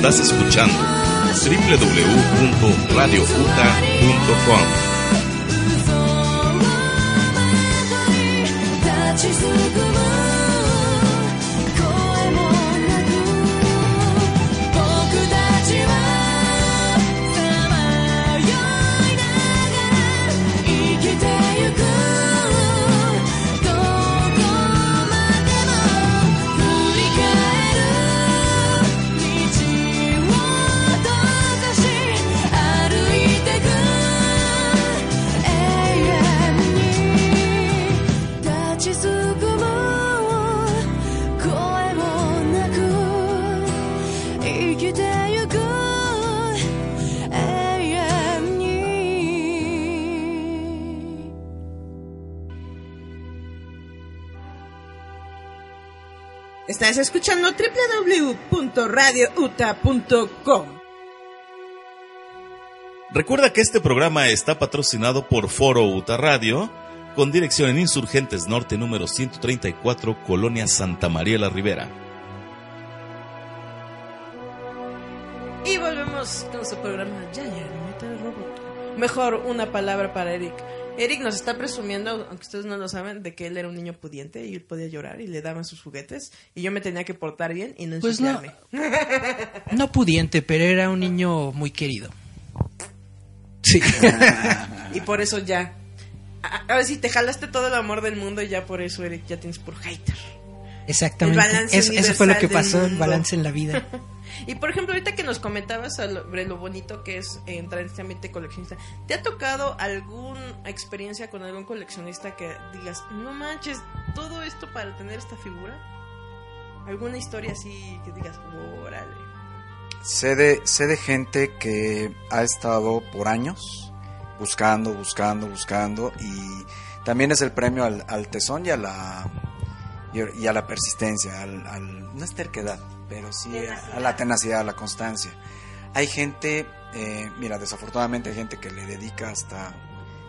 Estás escuchando www.radiouta.com. www.radiouta.com. Recuerda que este programa está patrocinado por Foro Uta Radio, con dirección en Insurgentes Norte número 134, Colonia Santa María la Ribera. Y volvemos con su programa Giant Metal Robot. Mejor una palabra para Eric. Eric nos está presumiendo, aunque ustedes no lo saben, de que él era un niño pudiente y él podía llorar y le daban sus juguetes. Y yo me tenía que portar bien y no Pues no. ensuciarme. No pudiente, pero era un niño muy querido. Sí. Y por eso ya. A, a ver si te jalaste todo el amor del mundo y ya por eso, Eric, ya tienes por hater. Exactamente. Eso, eso fue lo que pasó, el balance en la vida. Y por ejemplo, ahorita que nos comentabas sobre lo bonito que es entrar en este ambiente coleccionista, ¿te ha tocado alguna experiencia con algún coleccionista que digas, no manches, todo esto para tener esta figura? ¿Alguna historia así que digas, órale? Sé de, sé de gente que ha estado por años buscando, buscando, buscando y también es el premio al, tesón y a la y a la persistencia, al, al- no es terquedad, pero sí a, a la tenacidad, a la constancia. Hay gente, eh, mira, desafortunadamente hay gente que le dedica hasta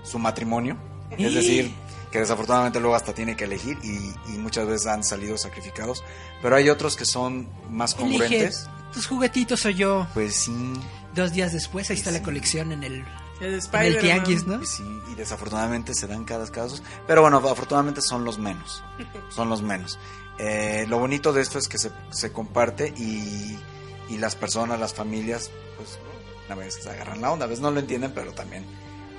su matrimonio, es decir, que desafortunadamente luego hasta tiene que elegir y, y muchas veces han salido sacrificados, pero hay otros que son más Elige, congruentes. tus juguetitos soy yo. Pues sí, Dos días después, ahí está Sí. la colección en el, El en el tianguis, ¿no? pues sí, y desafortunadamente se dan cada casos, pero bueno, afortunadamente son los menos, son los menos. Eh, lo bonito de esto es que se, se comparte y, y las personas, las familias, pues a veces agarran la onda, a veces no lo entienden, pero también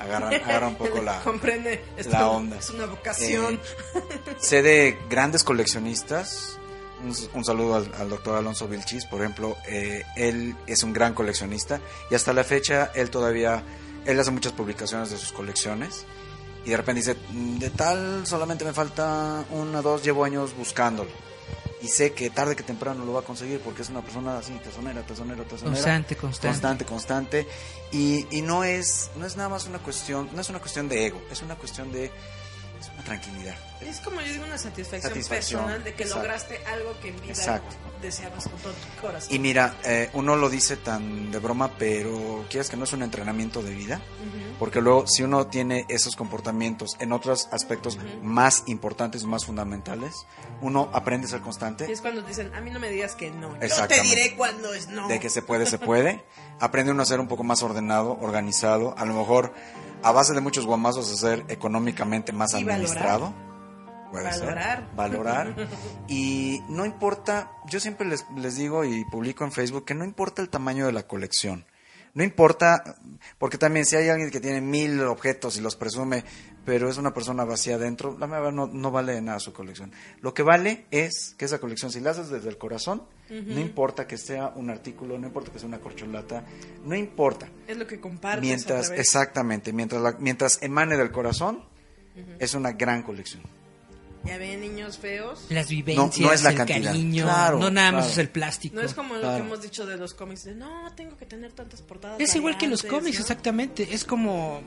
agarran, agarran un poco la... Comprende, es, la onda. es una vocación. Eh, sé de grandes coleccionistas. Un, un saludo al, al doctor Alonso Vilchis, por ejemplo. eh, él es un gran coleccionista y hasta la fecha él todavía, él hace muchas publicaciones de sus colecciones y de repente dice, "Mm, de tal solamente me falta una, dos, llevo años buscándolo. Y sé que tarde que temprano lo va a conseguir porque es una persona así, tesonera, tesonera, tesonera. Constante, constante. Constante, constante. Y, y no, es, no es nada más una cuestión, no es una cuestión de ego, es una cuestión de tranquilidad. Es como yo digo, una satisfacción, Satisfacción, personal de que exacto. lograste algo que en vida Exacto. deseabas con todo tu corazón. Y mira, eh, uno lo dice tan de broma, pero quieres que no es un entrenamiento de vida, porque luego si uno tiene esos comportamientos en otros aspectos más importantes, más fundamentales, uno aprende a ser Y constante, es cuando dicen, a mí no me digas que no. Yo te diré cuando es no. de que se puede, se puede, aprende uno a ser un poco más ordenado, organizado, a lo mejor a base de muchos guamazos a ser económicamente más Y valorar. administrado. Puede Valorar. ser. Valorar. Y no importa, yo siempre les, les digo y publico en Facebook que no importa el tamaño de la colección. No importa, porque también si hay alguien que tiene mil objetos y los presume, pero es una persona vacía adentro, la no, no vale de nada su colección. Lo que vale es que esa colección, si la haces desde el corazón, no importa que sea un artículo, no importa que sea una corcholata, no importa. Es lo que compartes. Mientras, exactamente, mientras, la- mientras emane del corazón, es una gran colección. Ya ven, niños feos. Las vivencias, no es la el cantidad. cariño. Claro, no nada más claro. es el plástico. No es como lo que hemos dicho de los cómics, de no, tengo que tener tantas portadas. Es igual que los variantes", cómics, ¿no? exactamente. Es como.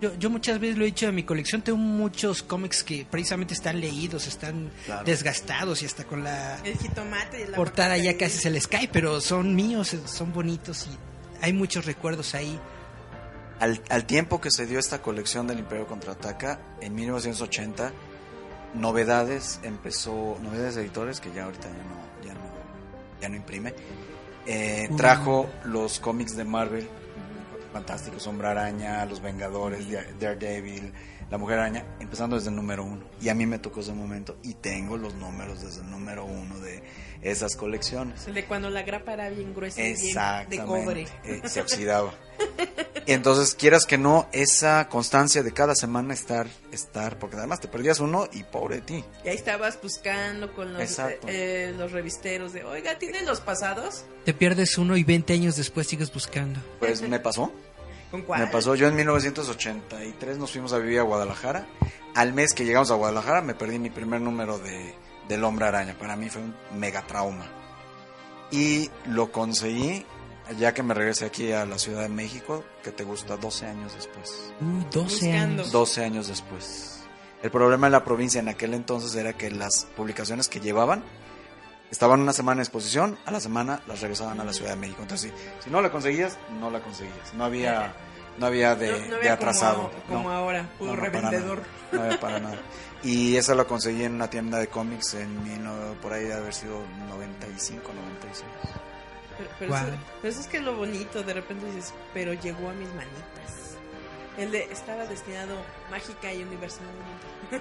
Yo, yo muchas veces lo he dicho en mi colección. Tengo muchos cómics que precisamente están leídos, están Claro. desgastados y hasta con la El jitomate y la portada ya casi se les cae, pero son míos, son bonitos y hay muchos recuerdos ahí. Al, al tiempo que se dio esta colección del Imperio Contraataca, en 1980, Novedades empezó, Novedades Editores, que ya ahorita ya no, ya no, ya no imprime, eh, trajo los cómics de Marvel, Fantástico, Sombra Araña, Los Vengadores, Dare- Daredevil, La Mujer Araña, empezando desde el número uno. Y a mí me tocó ese momento y tengo los números desde el número uno de esas colecciones. El de cuando la grapa era bien gruesa y bien de Exactamente. cobre. eh, se oxidaba. Y entonces, quieras que no, esa constancia de cada semana estar, estar, porque además te perdías uno y pobre de ti. Y ahí estabas buscando con los, eh, eh, los revisteros de, oiga, ¿tienen los pasados? Te pierdes uno y 20 años después sigues buscando. Pues me pasó. ¿Con cuál? Me pasó, yo en 1983 nos fuimos a vivir a Guadalajara. Al mes que llegamos a Guadalajara me perdí mi primer número de, del Hombre Araña. Para mí fue un mega trauma. Y lo conseguí ya que me regresé aquí a la Ciudad de México, que te gusta 12 años después. Uy, 12 Buscando. años. 12 años después. El problema en la provincia en aquel entonces era que las publicaciones que llevaban estaban una semana en exposición, a la semana las regresaban a la Ciudad de México. Entonces, si, si no la conseguías, no la conseguías. No había, no había de, No- no de atrasado. Como, como no. ahora, puro No, no, para revendedor. nada. No había para nada. Y esa la conseguí en una tienda de cómics en mi, no, por ahí de haber sido 95, 96. Pero, eso, pero eso es que es lo bonito, de repente dices, pero llegó a mis manitas. El de estaba destinado mágica y universalmente.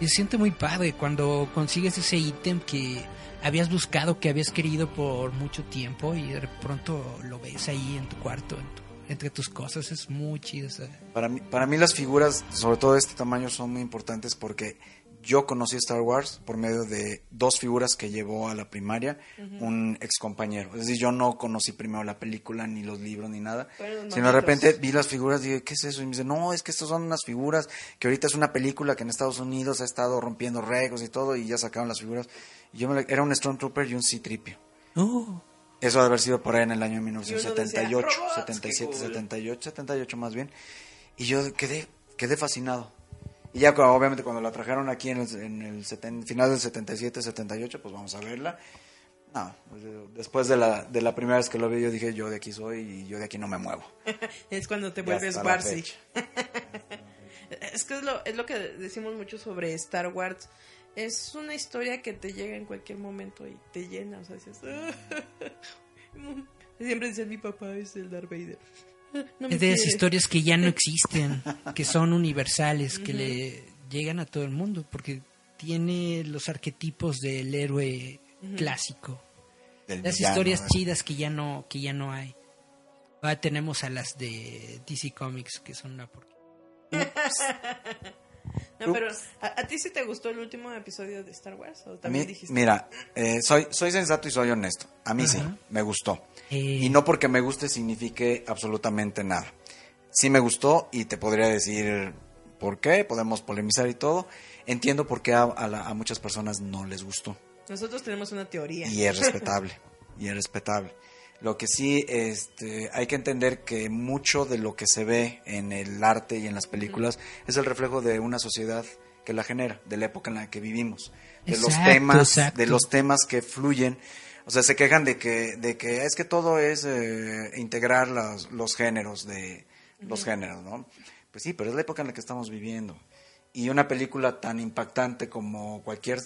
Y se siente muy padre cuando consigues ese ítem que habías buscado, que habías querido por mucho tiempo y de pronto lo ves ahí en tu cuarto, en tu- entre tus cosas. Es muy chido. Para mí, para mí las figuras, sobre todo de este tamaño, son muy importantes porque yo conocí Star Wars por medio de dos figuras que llevó a la primaria un ex compañero. Es decir, yo no conocí primero la película, ni los libros, ni nada. Sino de repente vi las figuras y dije, ¿qué es eso? Y me dice, no, es que estas son unas figuras que ahorita es una película que en Estados Unidos ha estado rompiendo récords y todo, y ya sacaron las figuras. Y yo me la- era un Stormtrooper y un C-Tripio. Oh, Eso ha de haber sido por ahí en el año Y uno 1978, decía, "Robots, 77, qué cool". 78, 78 más bien. Y yo quedé, quedé fascinado. Y ya obviamente cuando la trajeron aquí en el, en el seten- final del 77, 78, pues vamos a verla. No, pues, eh, después de la, de la primera vez que lo vi yo dije, yo de aquí soy y yo de aquí no me muevo. Es cuando te vuelves fecha. Es que es lo, es lo que decimos mucho sobre Star Wars. Es una historia que te llega en cualquier momento y te llena. O sea, dices, Siempre dice mi papá es el Darth Vader. No es de esas quiere". historias que ya no existen, que son universales, que le llegan a todo el mundo, porque tiene los arquetipos del héroe clásico. Del Las villano, historias ¿eh? chidas que ya no que ya no hay. Ahora tenemos a las de DC Comics que son una porquería. No, pero ¿a, a ti sí te gustó el último episodio de Star Wars? ¿O también mí, dijiste? mira, eh, soy, soy sensato y soy honesto. A mí sí, me gustó. Eh. Y no porque me guste signifique absolutamente nada. Sí me gustó y te podría decir por qué, podemos polemizar y todo. Entiendo por qué a, a la- a muchas personas no les gustó. Nosotros tenemos una teoría. Y es respetable, y es respetable. Lo que sí este, hay que entender que mucho de lo que se ve en el arte y en las películas es el reflejo de una sociedad que la genera, de la época en la que vivimos, de los Exacto, temas, exacto. de los temas que fluyen. O sea, se quejan de que, de que es que todo es eh, integrar los, los géneros de los géneros, ¿no? Pues sí, pero es la época en la que estamos viviendo. Y una película tan impactante como cualquier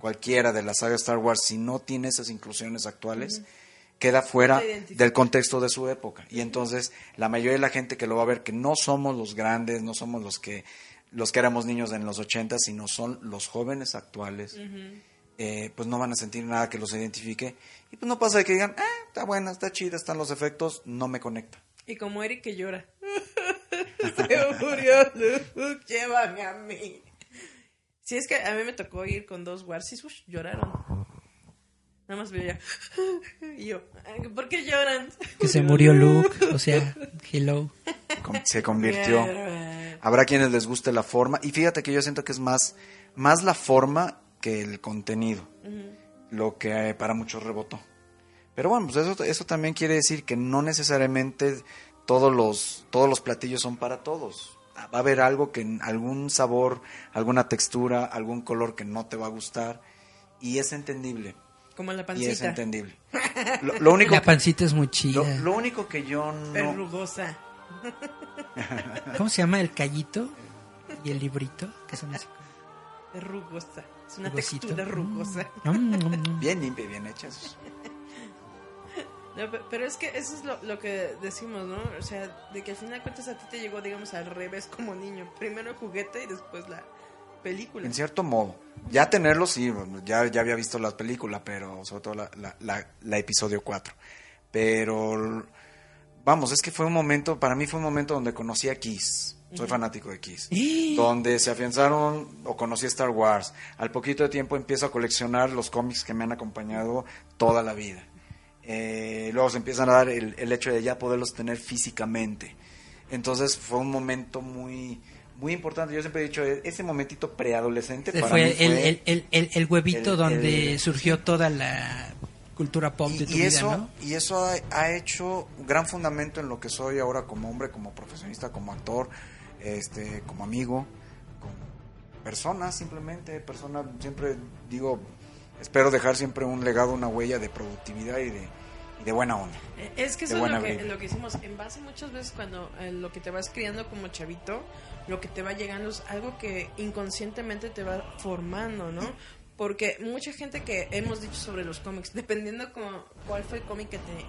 cualquiera de la saga Star Wars, si no tiene esas inclusiones actuales, queda fuera del contexto de su época. Y entonces la mayoría de la gente que lo va a ver, que no somos los grandes, no somos los que los que éramos niños en los 80, sino son los jóvenes actuales, eh, pues no van a sentir nada que los identifique. Y pues no pasa de que digan, ah, está buena, está chida, están los efectos, no me conecta. Y como Eric que llora. Se murió Luke, llévame a mí. Sí, es que a mí me tocó ir con dos Warsis, lloraron. Nada más veía. Y yo, "Ay, ¿por qué lloran? Que se murió Luke, o sea, hello. Se convirtió. Habrá quienes les guste la forma. Y fíjate que yo siento que es más, más la forma que el contenido. Lo que eh, para muchos rebotó. Pero bueno, pues eso, eso también quiere decir que no necesariamente todos los, todos los platillos son para todos. Va a haber algo que, algún sabor, alguna textura, algún color que no te va a gustar. Y es entendible. Como la Y es pancita. entendible. Lo, lo único, La pancita es muy chida. lo, lo único que yo no... Verrugosa. ¿Cómo se llama el callito y el librito? Que son así. Es rugosa. Es una Rugosito. textura rugosa. Mm, mm, mm. Bien limpia y bien. No, pe- pero es que eso es lo, lo que decimos, ¿no? O sea, de que al final de cuentas a ti te llegó, digamos, al revés como niño. Primero el juguete y después la película. En cierto modo. Ya tenerlo, sí, ya, ya había visto las películas, pero sobre todo la, la, la- la episodio 4. Pero, vamos, es que fue un momento, para mí fue un momento donde conocí a Kiss. Soy fanático de Kiss. Donde se afianzaron o conocí a Star Wars. Al poquito de tiempo empiezo a coleccionar los cómics que me han acompañado toda la vida. Eh, luego se empiezan a dar el, el hecho de ya poderlos tener físicamente. Entonces fue un momento muy muy importante. Yo siempre he dicho, e- ese momentito preadolescente para fue mí el, fue- el, el, el- el huevito el- donde el- surgió toda la cultura pop de tu y, y vida, eso ¿no? y eso ha, ha hecho un gran fundamento en lo que soy ahora como hombre, como profesionista, como actor, este, como amigo, como persona simplemente, persona siempre digo, espero dejar siempre un legado, una huella de productividad y de, y de buena onda. Eh, Es que eso es que, lo que hicimos. En base muchas veces cuando eh, lo que te vas criando como chavito, lo que te va llegando es algo que inconscientemente te va formando, ¿no? Porque mucha gente que hemos dicho sobre los cómics, dependiendo como cuál fue el cómic que te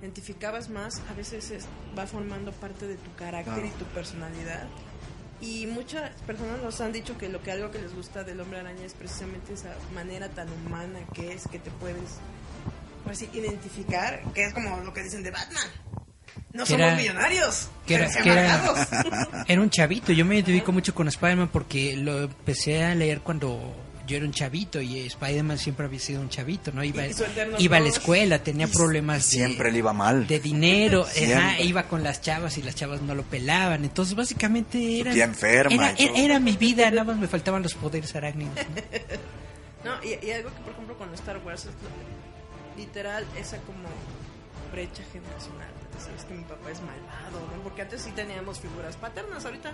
identificabas más, a veces es- va formando parte de tu carácter Claro. y tu personalidad. Y muchas personas nos han dicho que lo que algo que les gusta del hombre araña es precisamente esa manera tan humana que es, que te puedes pues, identificar, que es como lo que dicen de Batman. No somos era- millonarios, que era- que era- un chavito, yo me identifico mucho con Spider-Man porque lo empecé a leer cuando yo era un chavito y Spider-Man siempre había sido un chavito, ¿no? Iba, iba a la escuela, tenía problemas de- Siempre le iba mal. de dinero, ajá, iba con las chavas y las chavas no lo pelaban. Entonces, básicamente era. tía enferma Era, mi vida, nada más me faltaban los poderes arácnidos. ¿no? No, y, y algo que, por ejemplo, con Star Wars literal esa como brecha generacional. Sabes que mi papá es malvado, ¿no? Porque antes sí teníamos figuras paternas. Ahorita,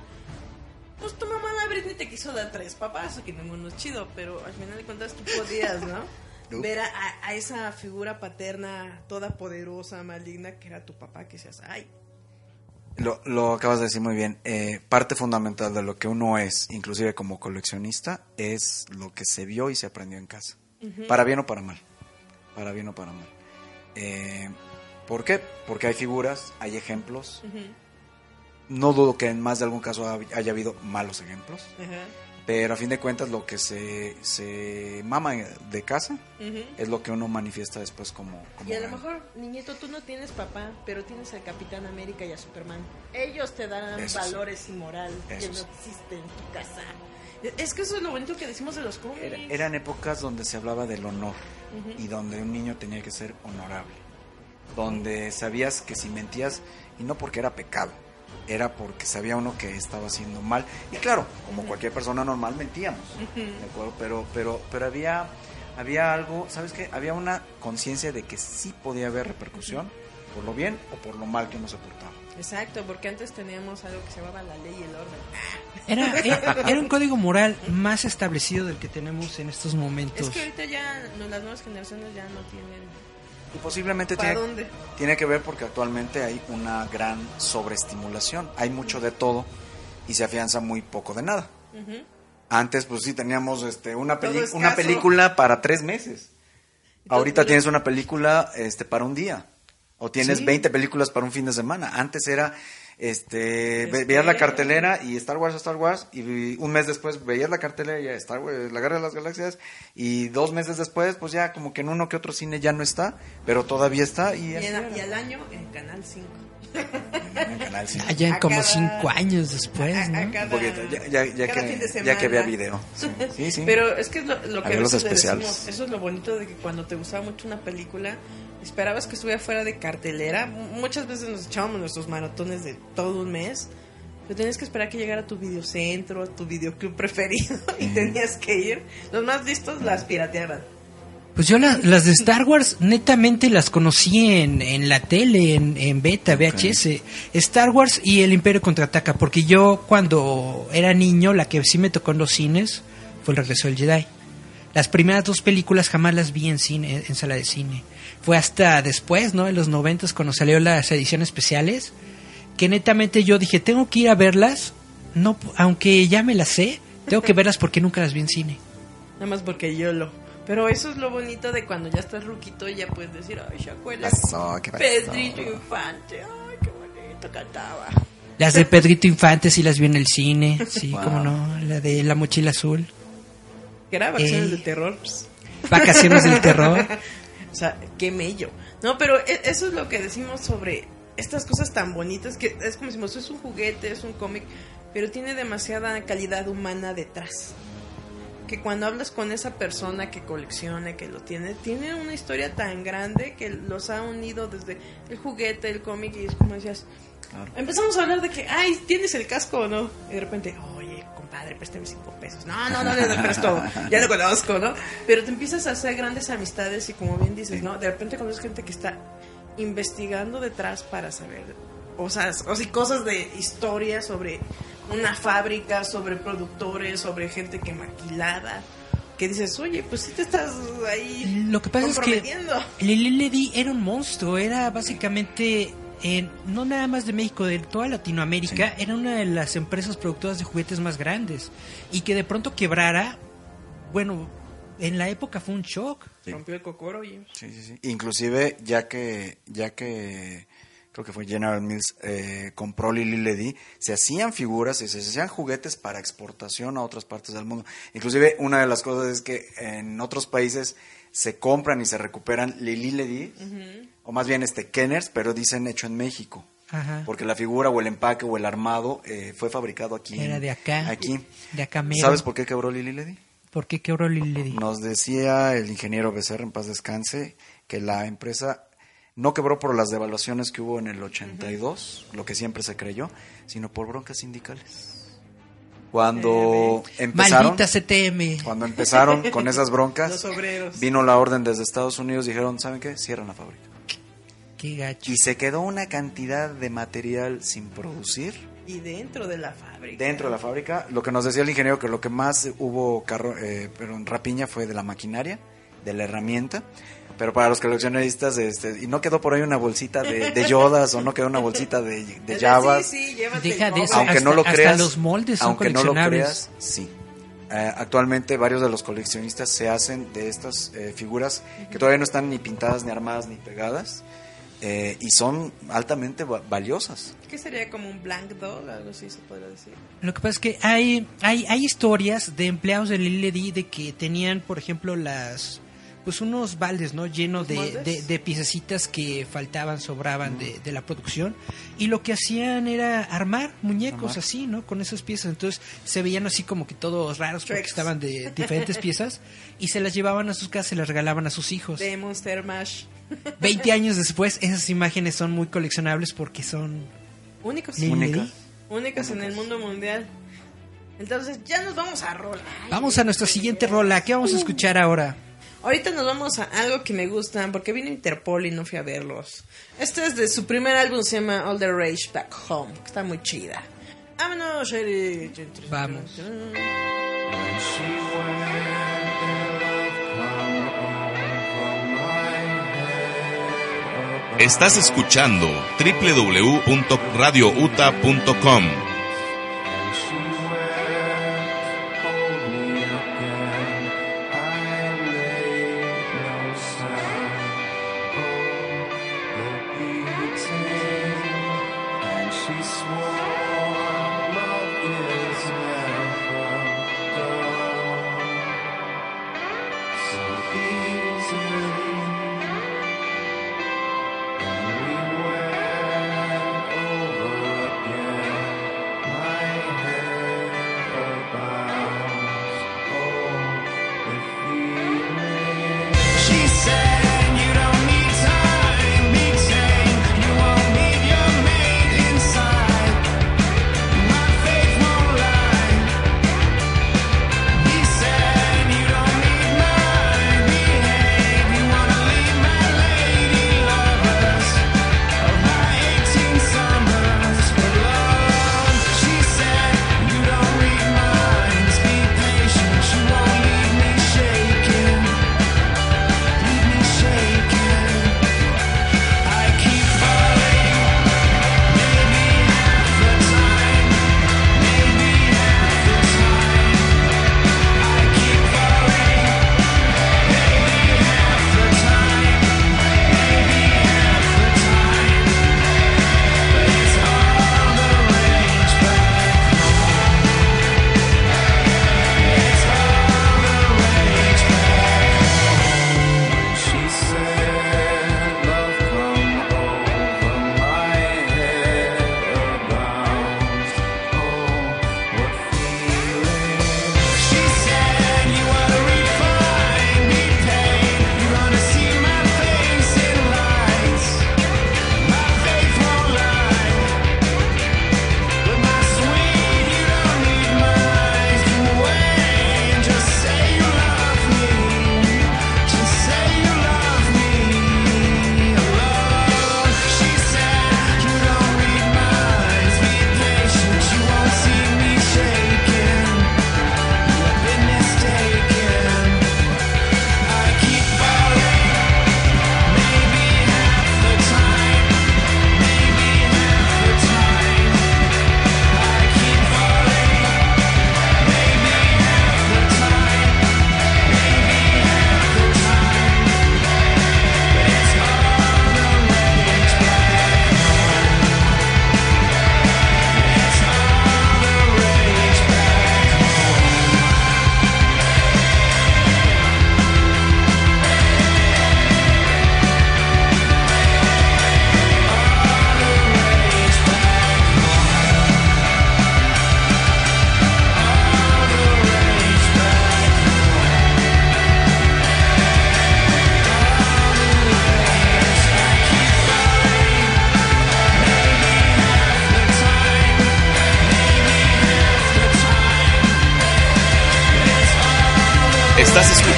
pues tu mamá la Britney te quiso dar tres papás, que ninguno es chido, pero al final de cuentas tú podías, ¿no? Ver a, a- a esa figura paterna toda poderosa, maligna, que era tu papá, que seas, ay, Lo, lo acabas de decir muy bien. Eh, parte fundamental de lo que uno es, inclusive como coleccionista, es lo que se vio y se aprendió en casa. Para bien o para mal. Para bien o para mal. Eh, ¿Por qué? Porque hay figuras, hay ejemplos. No dudo que en más de algún caso haya habido malos ejemplos. Pero a fin de cuentas lo que se, se mama de casa es lo que uno manifiesta después como... como Y a lo mejor, niñito, tú no tienes papá, pero tienes al Capitán América y a Superman. Ellos te dan valores y moral que no sí. existe en tu casa. Es que eso es lo bonito que decimos de los cómics. Era- eran épocas donde se hablaba del honor y donde un niño tenía que ser honorable. Donde sabías que si mentías, y no porque era pecado, era porque sabía uno que estaba haciendo mal. Y claro, como cualquier persona normal, mentíamos. ¿de acuerdo? Pero, pero, pero había, había algo, ¿sabes qué? Había una conciencia de que sí podía haber repercusión por lo bien o por lo mal que uno se portaba. Exacto, porque antes teníamos algo que se llamaba la ley y el orden. Era, era, un código moral más establecido del que tenemos en estos momentos. Es que ahorita ya no, las nuevas generaciones ya no tienen Y posiblemente tiene, dónde. tiene que ver porque actualmente hay una gran sobreestimulación. Hay mucho de todo y se afianza muy poco de nada. Antes, pues sí, teníamos este, una, una película para tres meses. todo- Ahorita tienes una película este, para un día. O tienes Sí. 20 películas para un fin de semana. Antes era, este, Espera. veías la cartelera y Star Wars, Star Wars, y un mes después veías la cartelera y ya Star Wars, la Guerra de las Galaxias, y dos meses después, pues ya como que en uno que otro cine ya no está, pero todavía está y, Y, en- al año en Canal 5. en el canal cinco. Allá A como cada- cinco años después, a ¿no? cada- poquito, ya, ya, ya cada fin de que, ya que había video. Sí, sí. sí. Pero es que es lo, lo que a decimos, eso es lo bonito de que cuando te gustaba mucho una película, esperabas que estuviera fuera de cartelera. Muchas veces nos echábamos nuestros maratones de todo un mes. Pero tenías que esperar que llegara a tu videocentro, a tu videoclub preferido, y tenías que ir. Los más listos las pirateaban. Pues yo la- las de Star Wars netamente las conocí en, en la tele, en, en beta, VHS. Star Wars y el Imperio Contraataca, porque yo cuando era niño, la que sí me tocó en los cines fue el regreso del Jedi. Las primeras dos películas jamás las vi en cine, en sala de cine. Fue hasta después, ¿no? En los noventas cuando salieron las ediciones especiales, que netamente yo dije, tengo que ir a verlas, no, aunque ya me las sé, tengo que verlas porque nunca las vi en cine. Nada más porque yo lo. Pero eso es lo bonito de cuando ya estás ruquito y ya puedes decir, ay, pasó. Pedrito Infante, ay, qué bonito cantaba. Las de Pedrito Infante sí las vi en el cine. Sí, Wow. cómo no. La de La Mochila Azul. Que era vacaciones Eh. de terror. Vacaciones del Terror. O sea, qué mello. No, pero e- eso es lo que decimos sobre estas cosas tan bonitas que es como decimos, es un juguete, es un cómic, pero tiene demasiada calidad humana detrás. Que cuando hablas con esa persona que colecciona, que lo tiene, tiene una historia tan grande que los ha unido desde el juguete, el cómic y es como decías, Claro. empezamos a hablar de que, ay, ¿tienes el casco o no? Y de repente, compadre, préstame cinco pesos. No, no, no le presto, ya lo conozco, ¿no? Pero te empiezas a hacer grandes amistades y como bien dices, ¿no? De repente conoces gente que está investigando detrás para saber cosas, o sea, cosas de historia sobre una fábrica, sobre productores, sobre gente que maquilada. Que dices, oye, pues sí te estás ahí Lo que pasa es que era un monstruo. Era básicamente, eh, no nada más de México, de toda Latinoamérica. Era una de las empresas productoras de juguetes más grandes. Y que de pronto quebrara, bueno, en la época fue un shock. Sí. Rompió el cocoro y... Sí, sí, sí. Inclusive, ya que, ya que creo que fue General Mills, eh, compró Lili Ledy, se hacían figuras y se hacían juguetes para exportación a otras partes del mundo. Inclusive, una de las cosas es que en otros países se compran y se recuperan Lili Ledy, o más bien este Kenners, pero dicen hecho en México. Ajá. Porque la figura o el empaque o el armado eh, fue fabricado aquí. Era de acá. Aquí. De acá mero. ¿Sabes por qué quebró Lili Ledy? ¿Por qué quebró Lili Ledy? Nos decía el ingeniero Becerra, en paz descanse, que la empresa no quebró por las devaluaciones que hubo en el 82, lo que siempre se creyó, sino por broncas sindicales. Cuando empezaron, Maldita CTM. cuando empezaron con esas broncas, Los obreros. vino la orden desde Estados Unidos, dijeron, ¿saben qué? Cierran la fábrica. Qué gacho. Y se quedó una cantidad de material sin producir Y dentro de la fábrica. dentro de la fábrica. Lo que nos decía el ingeniero que lo que más hubo carro, eh, pero en rapiña fue de la maquinaria, de la herramienta. Pero para los coleccionistas, este, y no quedó por ahí una bolsita de, de yodas o no quedó una bolsita de, de Es Jabas. Sí, sí, Deja de eso. aunque no lo hasta- creas, hasta los moldes son aunque no lo creas, sí. Eh, actualmente varios de los coleccionistas se hacen de estas eh, figuras que todavía no están ni pintadas, ni armadas, ni pegadas. Eh, y son altamente va- valiosas. ¿Qué sería como un blank doll? Algo así se podría decir. Lo que pasa es que hay, hay, hay historias de empleados de Lili Ledy de que tenían, por ejemplo, las pues unos baldes, ¿no? Llenos de, de, de piececitas que faltaban, sobraban de, de la producción. Y lo que hacían era armar muñecos Armar. así, ¿no? Con esas piezas. Entonces se veían así como que todos raros porque Tricks. estaban de diferentes piezas. Y se las llevaban a sus casas, se las regalaban a sus hijos. De Monster Mash. 20 años después, esas imágenes son muy coleccionables porque son Únicos. Únicas. Ledy. Únicos en el mundo mundial. Entonces ya nos vamos a rola. Vamos a nuestra siguiente rola. ¿Qué vamos a escuchar ahora? Ahorita nos vamos a algo que me gustan porque vino Interpol y no fui a verlos. Este es de su primer álbum, se llama All the Rage Back Home, que está muy chida. Vámonos, Eric. Vamos. Estás escuchando www.radiouta.com.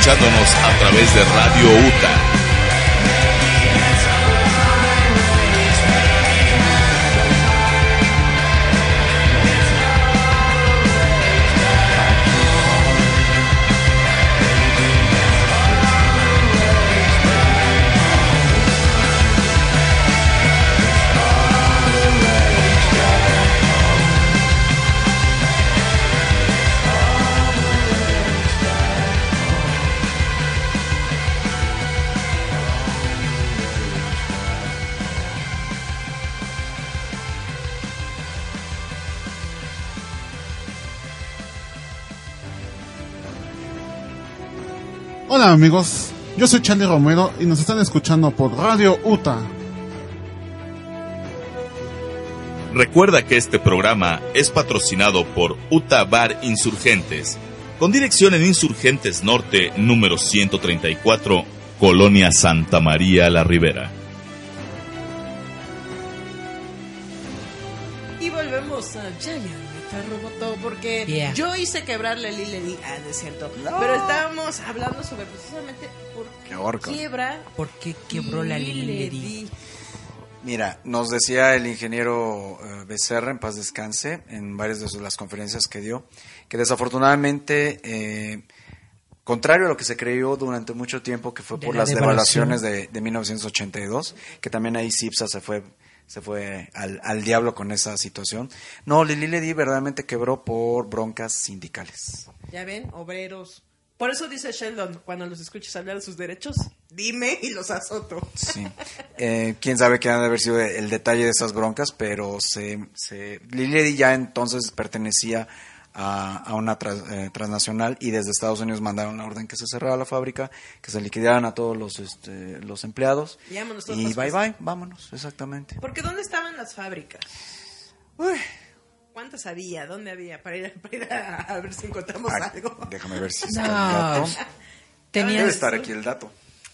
escuchándonos a través de Radio UTA. Hola amigos, yo soy Charlie Romero y nos están escuchando por Radio UTA. Recuerda que este programa es patrocinado por UTA Bar Insurgentes, con dirección en Insurgentes Norte, número 134, Colonia Santa María La Ribera. Y volvemos a Giant Porque Yeah. yo hice quebrarle Lile Di. Ah, no es cierto. Pero estábamos hablando sobre precisamente por Qué qué quiebra ¿Por qué quebró la Lile Lili Di. Mira, nos decía el ingeniero eh, Becerra, en paz descanse, en varias de sus- las conferencias que dio, que desafortunadamente, eh, contrario a lo que se creyó durante mucho tiempo, que fue De por la las devaluaciones de, de 1982, que también ahí CIPSA se fue se fue al, al diablo con esa situación. No, Lili Ledi verdaderamente quebró por broncas sindicales. Ya ven, obreros. Por eso dice Sheldon, cuando los escuches hablar de sus derechos, dime y los azoto. Sí. Eh, Quién sabe qué ha de haber sido el detalle de esas broncas, pero se, se Lili Ledi ya entonces pertenecía a, a una eh, transnacional y desde Estados Unidos mandaron la orden que se cerrara la fábrica, que se liquidaran a todos los este, los empleados Y vámonos todos y los bye cosas. bye, vámonos, exactamente. Porque ¿dónde estaban las fábricas? ¿Cuántas había? ¿Dónde había? Para ir, para ir a, a ver si encontramos algo. déjame ver si No. está el dato. Debe Tenías, estar aquí el dato.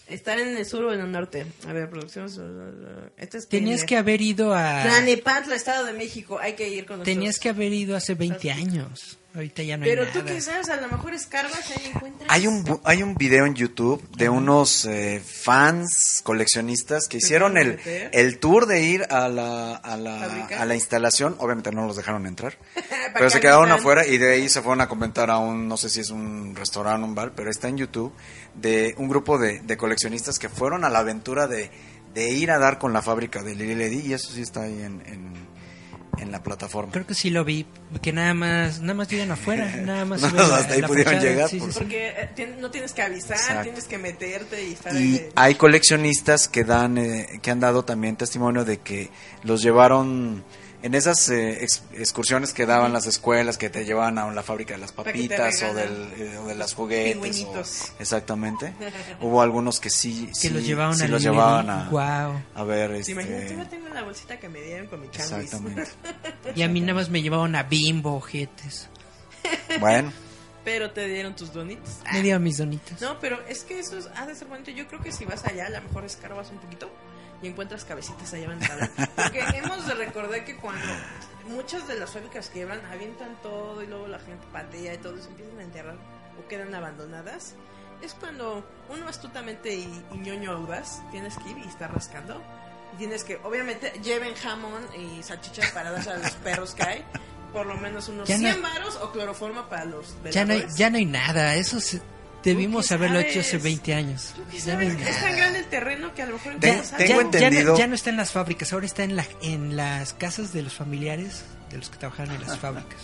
Están en el sur o en el norte. A ver, producción. Este es tenías que haber ido a... Tlanepantla, Estado de México. Hay que ir con nosotros. Tenías que haber ido hace 20 años. Ahorita ya no Pero hay tú nada. qué sabes, a lo mejor escarbas y ahí encuentras. Hay un, bu- hay un video en YouTube de unos eh, fans coleccionistas que hicieron el, el tour de ir a la, a, la, a la instalación. Obviamente no los dejaron entrar. Pero se quedaron afuera y de ahí se fueron a comentar a un, no sé si es un restaurante, un bar, pero está en YouTube, de un grupo de, de coleccionistas que fueron a la aventura de, de ir a dar con la fábrica de Lili Ledi y eso sí está ahí en, en, en la plataforma. Creo que sí lo vi, que nada más, nada más llegan afuera, nada más. No, hasta ahí la pudieron fachada, llegar, sí, sí, pues. sí. Porque eh, no tienes que avisar, Exacto. tienes que meterte y estar Y ahí. hay coleccionistas que dan, eh, que han dado también testimonio de que los llevaron en esas eh, ex- excursiones que daban las escuelas, que te llevaban a la fábrica de las papitas o, del, eh, o de las juguetes. o- exactamente. Hubo algunos que sí, Que sí, los llevaban sí a los llevaban a, Guau. a ver. ¿Te Este, imaginas? Yo tengo en la bolsita que me dieron con mi changuis. exactamente. Y a mí nada más me llevaban a bimbo, ojetes. bueno, Pero te dieron tus donitos. Me dieron mis donitas. No, pero es que eso es, ha de ser bonito. Yo creo que si vas allá, a lo mejor escarbas un poquito y encuentras cabecitas allá en la Porque hemos de recordar que cuando muchas de las fábricas quiebran, avientan todo y luego la gente patea y todo se empiezan a enterrar o quedan abandonadas. Es cuando uno astutamente y, y ñoño audaz tienes que ir y estar rascando. Y tienes que, obviamente, lleven jamón y salchichas para darse a los perros que hay. Por lo menos unos Ya no- 100 varos o cloroforma para los Ya no, hay, ya no hay nada, eso se- debimos haberlo hecho hace sabes? 20 años. Es tan grande el terreno que a lo mejor tengo ya, ya no, ya no está en las fábricas, ahora está en, la, en las casas de los familiares de los que trabajan en las fábricas.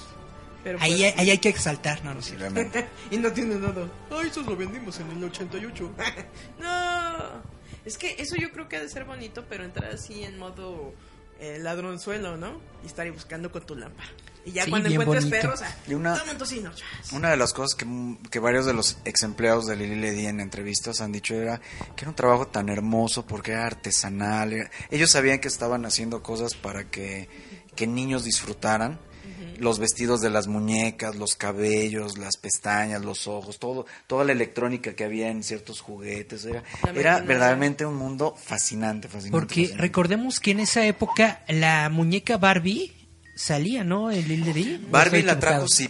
Pero Ahí, pues- ahí hay que exaltar, no, no y no tiene nada. Ay, eso lo vendimos en el 88. no. Es que eso yo creo que ha de ser bonito, pero entrar así en modo eh, ladronzuelo, ¿no? Y estar ahí buscando con tu lámpara. Y ya Sí, cuando encuentres bonito. perros, ah, Y una- toma un tocino. chas. Una de las cosas que, que varios de los ex empleados de Lili Ledi en entrevistas han dicho era que era un trabajo tan hermoso porque era artesanal. era- ellos sabían que estaban haciendo cosas para que, que niños disfrutaran. Los vestidos de las muñecas, los cabellos, las pestañas, los ojos, todo, toda la electrónica que había en ciertos juguetes. Era, era verdaderamente un mundo fascinante, fascinante. Porque fascinante. recordemos que en esa época la muñeca Barbie salía, ¿no? En Lil Ledi. ¿O Barbie la trajo. Sí,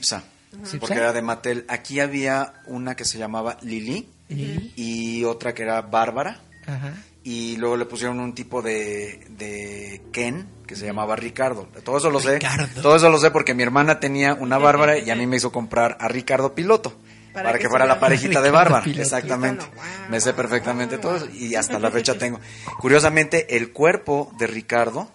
porque era de Mattel. Aquí había una que se llamaba Lili Lili. y otra que era Bárbara. Ajá. Y luego le pusieron un tipo de, de Ken que se llamaba Ricardo. Todo eso lo Ricardo. sé. Todo eso lo sé porque mi hermana tenía una Bárbara y a mí me hizo comprar a Ricardo Piloto. Para Para, que que fuera la parejita de Ricardo Bárbara. Piloto. Exactamente. Wow. Me sé perfectamente todo eso y hasta la fecha tengo. Curiosamente, el cuerpo de Ricardo,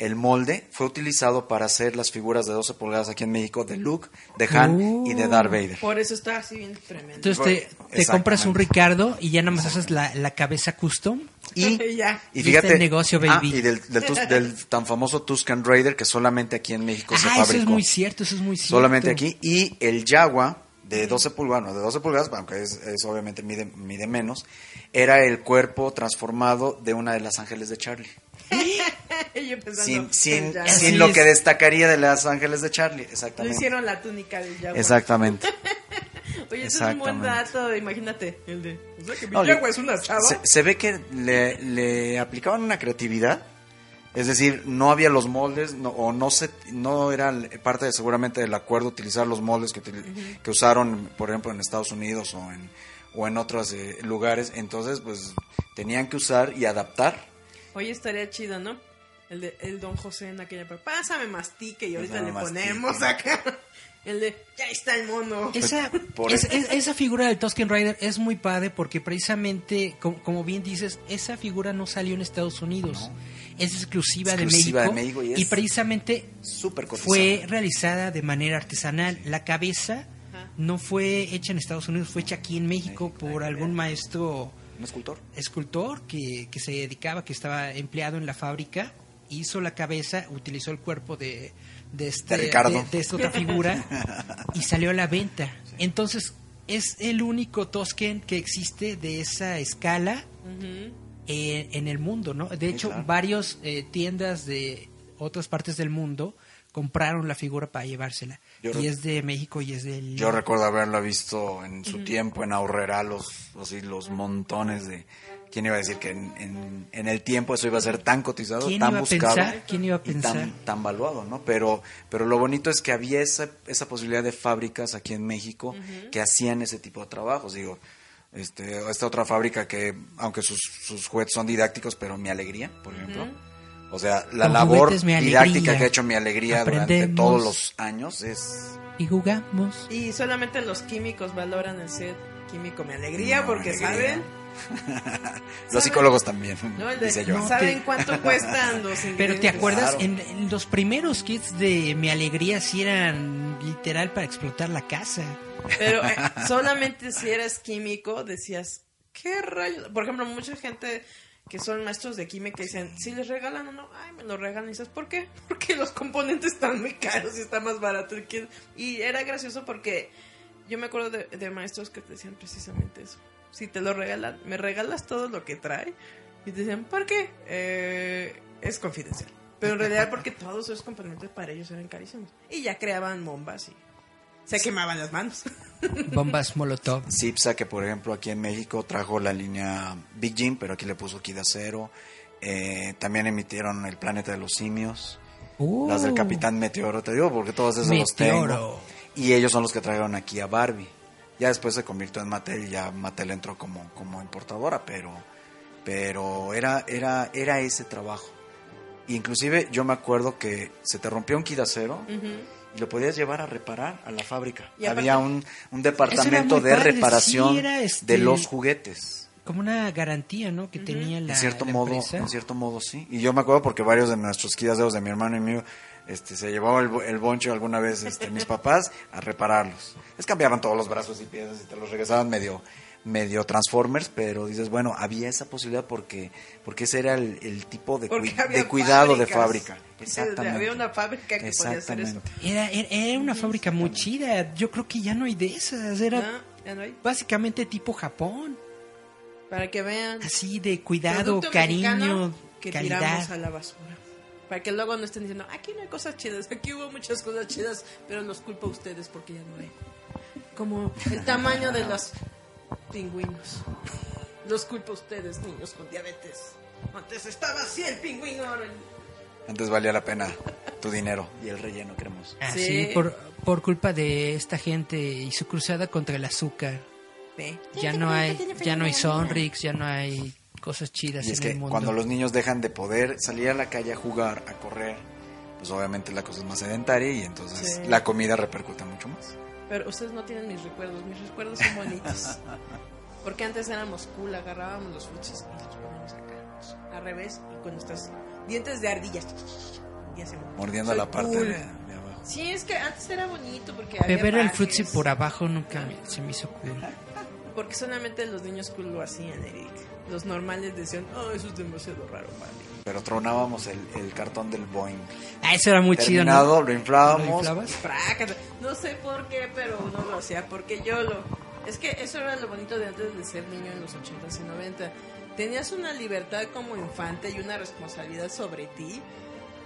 el molde, fue utilizado para hacer las figuras de 12 pulgadas aquí en México de Luke, de Han y de Darth Vader. Por eso está así bien tremendo. Entonces te, te compras un Ricardo y ya nada más haces la, la cabeza custom. Y, Ya. y fíjate, el negocio, ah, baby. y del, del tus- del tan famoso Tuscan Raider que solamente aquí en México se Ah, eso fabricó. es muy cierto, eso es muy cierto. solamente aquí. Y el Jaguar de 12 pulgadas, no, de 12 pulgadas, aunque es, es obviamente mide, mide menos, era el cuerpo transformado de una de las ángeles de Charlie. Yo pensando, Sin, sin, ya. sin Así lo que destacaría de las ángeles de Charlie. Exactamente. hicieron la túnica del Jaguar. Exactamente. Oye, eso es un buen dato, imagínate. El de, o sea que mi No, es una chava. Se, se ve que le, le aplicaban una creatividad. Es decir, no había los moldes, no, o no se, no era parte de, seguramente del acuerdo utilizar los moldes que, util- que usaron, por ejemplo, en Estados Unidos o en, o en otros eh, lugares. Entonces, pues, tenían que usar y adaptar. Oye, estaría chido, ¿no? El de el Don José en aquella época. Pásame mastique y ahorita le mastique. ponemos acá. El de, ya está el mono. Esa, Por es- eso. es- esa figura del Tusken Rider es muy padre porque precisamente, como, como bien dices, esa figura no salió en Estados Unidos. Es exclusiva, Exclusiva de de México. Y es precisamente fue realizada de manera artesanal. La cabeza no fue hecha en Estados Unidos, fue hecha aquí en México por algún maestro ¿Un escultor? escultor que, que se dedicaba, que estaba empleado en la fábrica, hizo la cabeza, utilizó el cuerpo de, de, este, De Ricardo. de- de esta otra figura y salió a la venta. Entonces, es el único Tosken que existe de esa escala eh, en el mundo, ¿no? De hecho, claro. varios eh, tiendas de otras partes del mundo compraron la figura para llevársela. Yo y es de México y es del... Yo recuerdo haberla visto en su tiempo en Aurrera, los, así, los montones de... ¿Quién iba a decir que en, en- en el tiempo eso iba a ser tan cotizado, ¿Quién tan iba a buscado pensar? ¿Quién iba a y pensar? tan, tan valuado, ¿no? Pero, pero lo bonito es que había esa, esa posibilidad de fábricas aquí en México que hacían ese tipo de trabajos. Digo, este, esta otra fábrica que, aunque sus, sus juguetes son didácticos, pero mi alegría, por ejemplo. O sea, la Con labor didáctica que ha hecho mi alegría durante todos los años es Y jugamos. Y solamente los químicos valoran el set químico Mi Alegría No, porque alegría. saben, Los psicólogos también, ¿no? El de- dice yo. No, saben cuánto cuestan los Pero te acuerdas, Claro. en, en los primeros kits de Mi Alegría sí eran literal para explotar la casa. Pero eh, solamente si eras químico decías, ¿qué rayos? Por ejemplo, mucha gente que son maestros de química dicen, si les regalan uno, ay, me lo regalan. Y dices, ¿por qué? Porque los componentes están muy caros y está más barato. Y era gracioso porque yo me acuerdo de, de maestros que te decían precisamente eso. Si te lo regalan, me regalas todo lo que trae. Y te decían, ¿por qué? Eh, es confidencial. Pero en realidad porque todos esos componentes para ellos eran carísimos. Y ya creaban bombas y se quemaban las manos. Bombas Molotov. Cipsa, que por ejemplo aquí en México trajo la línea Big Jim, pero aquí le puso Kid Acero. Eh, también emitieron El Planeta de los Simios. Uh, Las del Capitán Meteoro, te digo, porque todos esos los tengo. Meteoro. Y ellos son los que trajeron aquí a Barbie. Ya después se convirtió en Mattel y ya Mattel entró como, como importadora, pero, pero era, era, era ese trabajo. Inclusive yo me acuerdo que se te rompió un Kid Acero y lo podías llevar a reparar a la fábrica. Y aparte- Había un, un departamento de padre, reparación sí, era, este, de los juguetes. Como una garantía, ¿no? Que tenía la, En cierto la modo, empresa. en cierto modo sí. Y yo me acuerdo porque varios de nuestros quidadeos de mi hermano y mío, este, se llevaba el, el boncho alguna vez, este, mis papás a repararlos. Les cambiaban todos los brazos y piezas y te los regresaban medio, medio Transformers, pero dices, bueno, había esa posibilidad porque, porque ese era el, el tipo de, cuidado de fábrica. Exactamente. Había una fábrica que podía hacer eso. Era, era, era una fábrica muy chida. Yo creo que ya no hay de esas. Era No, ya no hay. básicamente tipo Japón. Para que vean. Así de cuidado, cariño, que calidad. tiramos a la basura. Para que luego no estén diciendo, aquí no hay cosas chidas, aquí hubo muchas cosas chidas, pero los culpo a ustedes porque ya no hay. Como el tamaño de los pingüinos. Los culpo a ustedes, niños con diabetes. Antes estaba así el pingüino, ahora... Antes valía la pena tu dinero y el relleno cremoso. Ah, Sí. sí, por, por culpa de esta gente y su cruzada contra el azúcar. Ve. Ya no hay, ya no hay Sonrix, ya no hay cosas chidas Y es en que el mundo. cuando los niños dejan de poder salir a la calle a jugar, a correr, pues obviamente la cosa es más sedentaria y entonces Sí. la comida repercute mucho más. Pero ustedes no tienen mis recuerdos, mis recuerdos son bonitos. Porque antes éramos cool, agarrábamos los frutis y los poníamos acá, al revés, y con nuestros dientes de ardillas. Y hacemos. Mordiendo soy la parte cool. de, de abajo. Sí, es que antes era bonito porque había Beber el bajes, frutzi por abajo nunca se me hizo cool. Porque solamente los niños cool lo hacían, Eric. Los normales decían, oh, eso es demasiado raro para mí. Pero tronábamos el, el cartón del Boeing. Ah, eso era muy chido, Terminado, ¿no? lo inflábamos. ¿Lo. No sé por qué, pero uno lo hacía porque yo lo... Es que eso era lo bonito de antes de ser niño en los 80s y 90. Tenías una libertad como infante y una responsabilidad sobre ti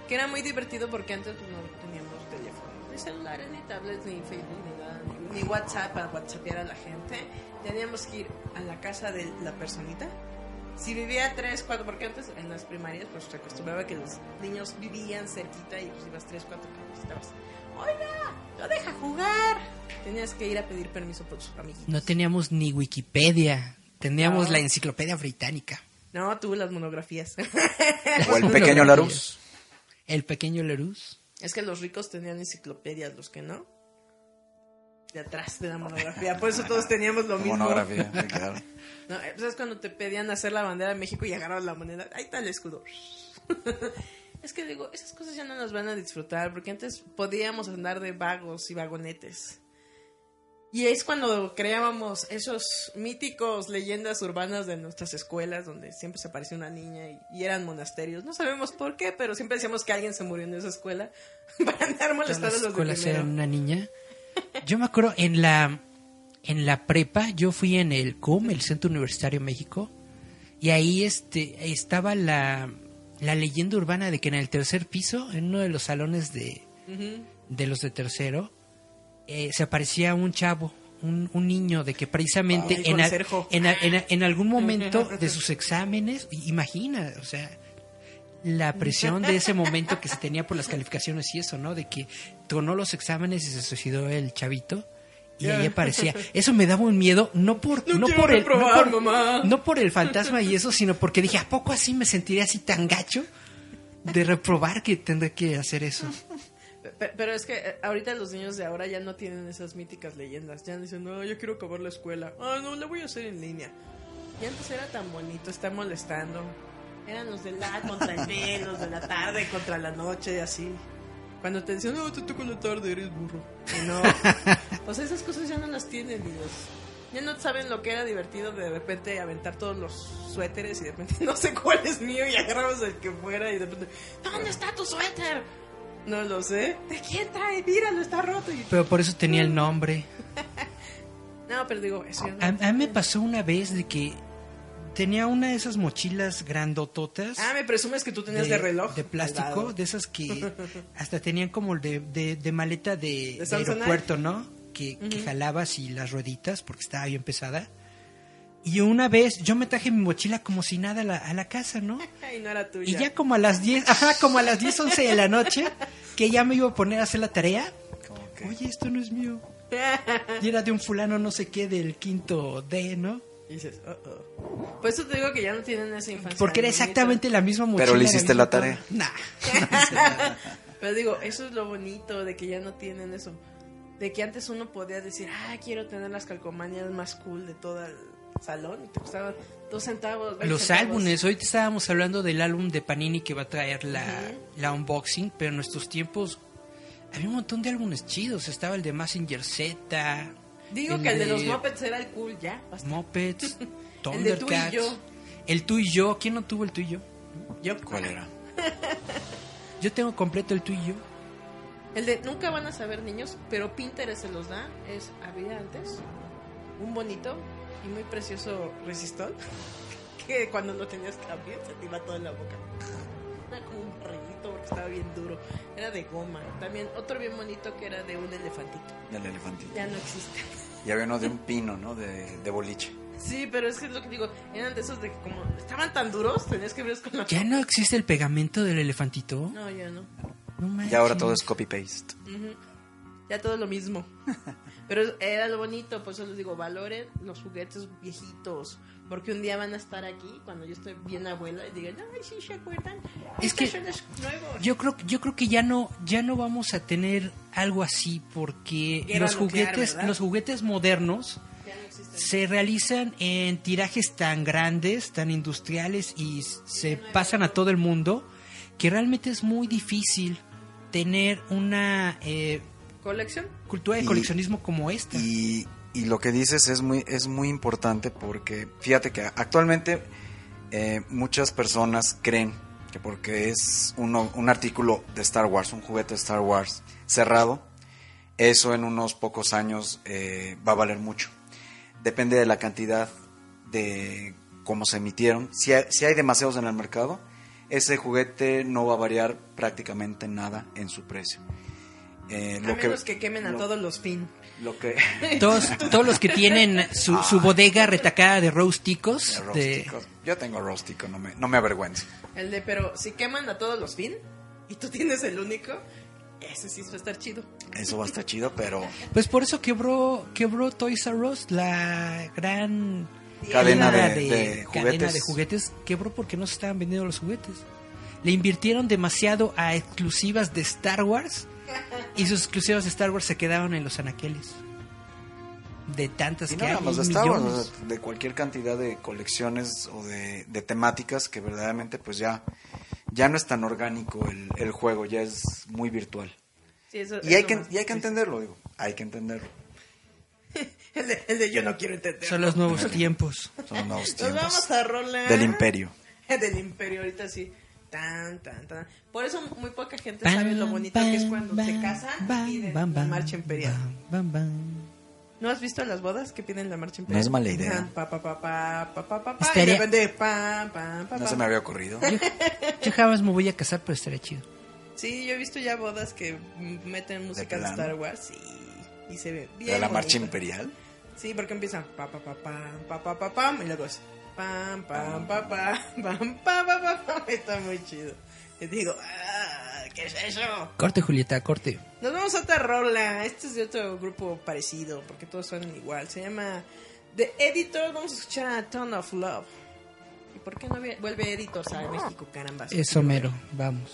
que era muy divertido porque antes no teníamos teléfonos, ni celulares, ni tablets, ni Facebook, ni nada, ni, ni WhatsApp para whatsappear a la gente. Teníamos que ir a la casa de la personita. Si vivía tres, cuatro, porque antes en las primarias pues se acostumbraba que los niños vivían cerquita y pues ibas tres, cuatro estabas, oiga, no deja jugar. Tenías que ir a pedir permiso por sus amiguitos. No teníamos ni Wikipedia. Teníamos No. la enciclopedia británica. No, tuve las monografías. O el pequeño Larus. El pequeño Lerus. es que los ricos tenían enciclopedias, los que no. De atrás de la monografía. Por eso todos teníamos lo mismo. Monografía, claro. No, pues es cuando te pedían hacer la bandera de México y agarrabas la moneda. Ahí está el escudo. es que digo, esas cosas ya no las van a disfrutar porque antes podíamos andar de vagos y vagonetes. Y es cuando creábamos esos míticos leyendas urbanas de nuestras escuelas donde siempre se aparecía una niña y, y eran monasterios. No sabemos por qué, pero siempre decíamos que alguien se murió en esa escuela para andar molestando a los de escuelas primero. eran una niña. Yo me acuerdo en la en la prepa, yo fui en el CUM, el Centro Universitario México, y ahí este estaba la, la leyenda urbana de que en el tercer piso, en uno de los salones de, de los de tercero, eh, se aparecía un chavo, un, un niño, de que precisamente Ay, en, a- en, a- en a- en algún momento de sus exámenes, imagina, o sea, la presión de ese momento que se tenía por las calificaciones y eso, ¿no? De que tronó los exámenes y se suicidó el chavito. Y ahí aparecía. Eso me daba un miedo, no por, No no, por el, no, reprobar, por, mamá. no por el fantasma y eso, sino porque dije, ¿a poco así me sentiría así tan gacho de reprobar que tendré que hacer eso? Pe- Pero es que eh, ahorita los niños de ahora ya no tienen esas míticas leyendas. Ya dicen, no, yo quiero acabar la escuela. Ah, no, la voy a hacer en línea. Y antes era tan bonito estar molestando. Eran los de la contra el B, los de la tarde contra la noche y así. Cuando te decían, no, te toco la tarde, eres burro. Y no. Pues esas cosas ya no las tienen, niños. Ya no saben lo que era divertido de repente aventar todos los suéteres y de repente no sé cuál es mío y agarramos el que fuera y de repente, ¿dónde está tu suéter? No lo sé. ¿De quién trae? Míralo, está roto. Y- Pero por eso tenía el nombre. No, pero digo, eso ya no- A, a mí me pasó una vez de que tenía una de esas mochilas grandototas. Ah, me presumes que tú tenías de, reloj. de plástico, de esas que hasta tenían como de, de, de maleta de, aeropuerto, ¿no? Que, que jalabas y las rueditas porque estaba bien pesada. Y una vez yo me traje mi mochila como si nada a la, a la casa, ¿no? Ay, no era tuya. Y ya como a las 10, ajá, como a las 10, 11 de la noche, que ya me iba a poner a hacer la tarea. Que- Oye, esto no es mío. Y era de un fulano no sé qué del quinto D, ¿no? Y dices, oh, oh. Por eso te digo que ya no tienen esa infancia. Porque era exactamente la misma mochila. Pero le hiciste la tarea. Nah. Pero digo, eso es lo bonito de que ya no tienen eso. De que antes uno podía decir, ah, quiero tener las calcomanías más cool de todo el salón. Y te costaban dos centavos. Los centavos. álbumes, ahorita estábamos hablando del álbum de Panini que va a traer la, la unboxing, pero en nuestros tiempos había un montón de álbumes chidos. Estaba el de Massinger Z, Digo que el de los Muppets era el cool, ya. basta. Muppets, El de tú y Thundercats. yo. El tú y yo. ¿Quién no tuvo el tú y yo? Yo. ¿Cuál era? Yo tengo completo el tú y yo. El de nunca van a saber niños, pero Pinterest se los da. Es, había antes un bonito y muy precioso resistol que cuando lo tenías que abrir se te iba todo en la boca. Era estaba bien duro. Era de goma. También otro bien bonito que era de un elefantito. Del elefantito. Ya no existe. Y había uno de un pino, ¿no? De, de boliche. Sí, pero es que es lo que digo. Eran de esos de que como estaban tan duros, tenías que abrirlos con la ¿Ya no existe el pegamento del elefantito? No, ya no. No. Y ahora todo es copy-paste. Ya todo lo mismo. Pero era lo bonito, por eso les digo, valoren los juguetes viejitos. Porque un día van a estar aquí, cuando yo estoy bien abuela, y digan, ay, sí, ¿se acuerdan? Es que. Yo creo, yo creo que ya no, ya no vamos a tener algo así porque los nuclear, juguetes, ¿verdad? los juguetes modernos no se realizan en tirajes tan grandes, tan industriales y se pasan a todo el mundo que realmente es muy difícil tener una eh, ¿Colección? cultura de Y- coleccionismo como esta. Y, y lo que dices es muy, es muy importante porque fíjate que actualmente eh, muchas personas creen que porque es uno- un artículo de Star Wars, un juguete de Star Wars cerrado, eso en unos pocos años eh, va a valer mucho. Depende de la cantidad de cómo se emitieron. Si hay, si hay demasiados en el mercado, ese juguete no va a variar prácticamente nada en su precio. Eh, a menos que, quemen a lo- todos los fin. Lo que Todos, todos los que tienen su, su bodega retacada de roasticos, De. Yo tengo rústico, no me, no me avergüenzo. El de, pero si queman a todos los fin y tú tienes el único, ese sí va a estar chido. Eso va a estar chido, pero Pues por eso quebró, quebró Toys R Us, la gran Cadena de- cadena de cadena juguetes. de juguetes. Quebró porque no se estaban vendiendo los juguetes. Le invirtieron demasiado a exclusivas de Star Wars y sus exclusivas de Star Wars se quedaron en los anaqueles. De tantas y que no hay, nada más de hay Star Wars, millones. o sea, de cualquier cantidad de colecciones o de, de temáticas que verdaderamente pues ya, ya no es tan orgánico el, el juego, ya es muy virtual. Sí, eso- Y hay eso que, más. y hay que entenderlo, digo, hay que entenderlo. El de, el de yo no quiero entender. Son los nuevos tiempos. Son los nuevos Nos tiempos vamos a rolar. del imperio. del imperio, ahorita sí. Tan, tan, tan. Por eso muy poca gente Bam, sabe lo bonito que es bam, cuando se bam, casan bam, y piden bam, la bam, marcha imperial. bam, bam, bam. ¿No has visto las bodas que piden la marcha imperial? No es mala idea. Pa, pa, pa, pa, pa, pa, pa, pa, Estaría- de pa, pa, pa, No pa. se me había ocurrido. Yo jamás me voy a casar, pero estaría chido. Sí, yo he visto ya bodas que mm, meten música de, plano? Star Wars y, y se ve bien De la marcha bonito. imperial. Sí, porque empiezan pa pa pa pam, pa pa pa pam y luego es pam pam pa pa pam pa pa pa pam. Está muy chido. Y digo, ah, ¿qué es eso? Corte, Julieta, corte. Nos vamos a otra rola. Este es de otro grupo parecido, porque todos suenan igual. Se llama The Editor. Vamos a escuchar a Ton of Love. ¿Y por qué no vuelve Editors a México, caramba? Eso mero, vamos.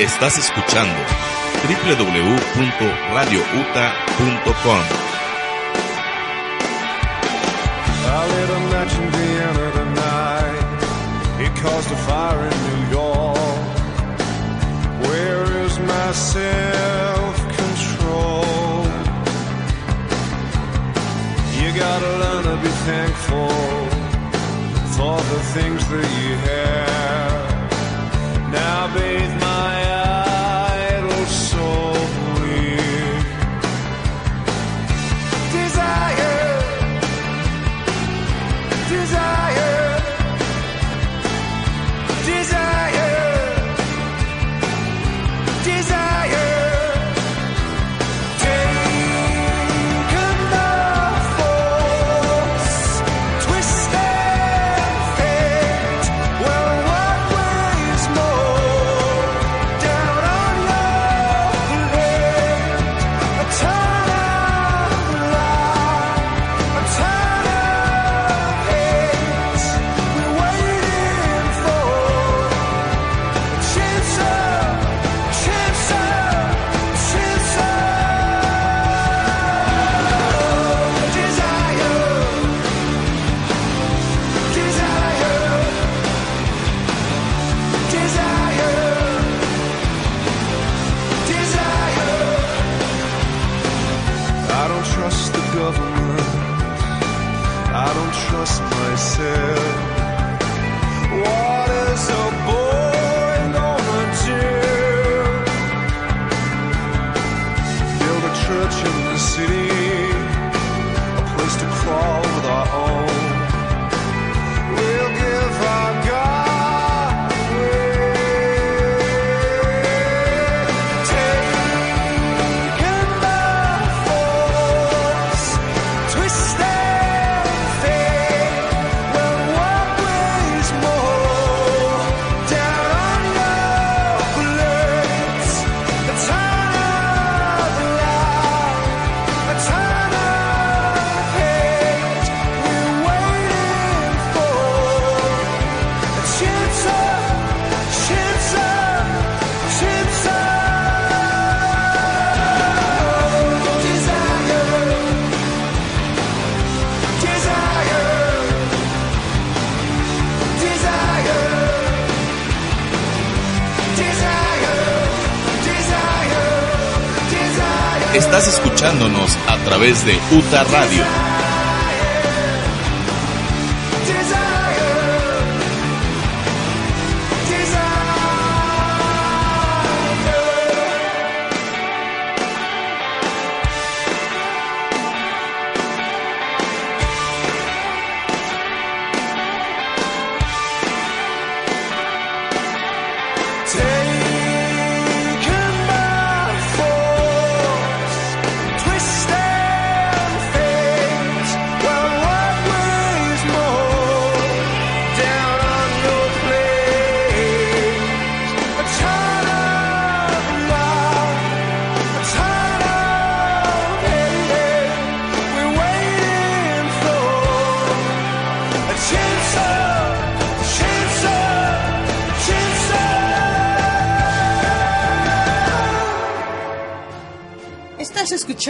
Estás escuchando www.radiouta.com. Caused a fire in New York. Where is my self control? You gotta learn to be thankful for the things that you have. Now bathe my a través de UTA Radio.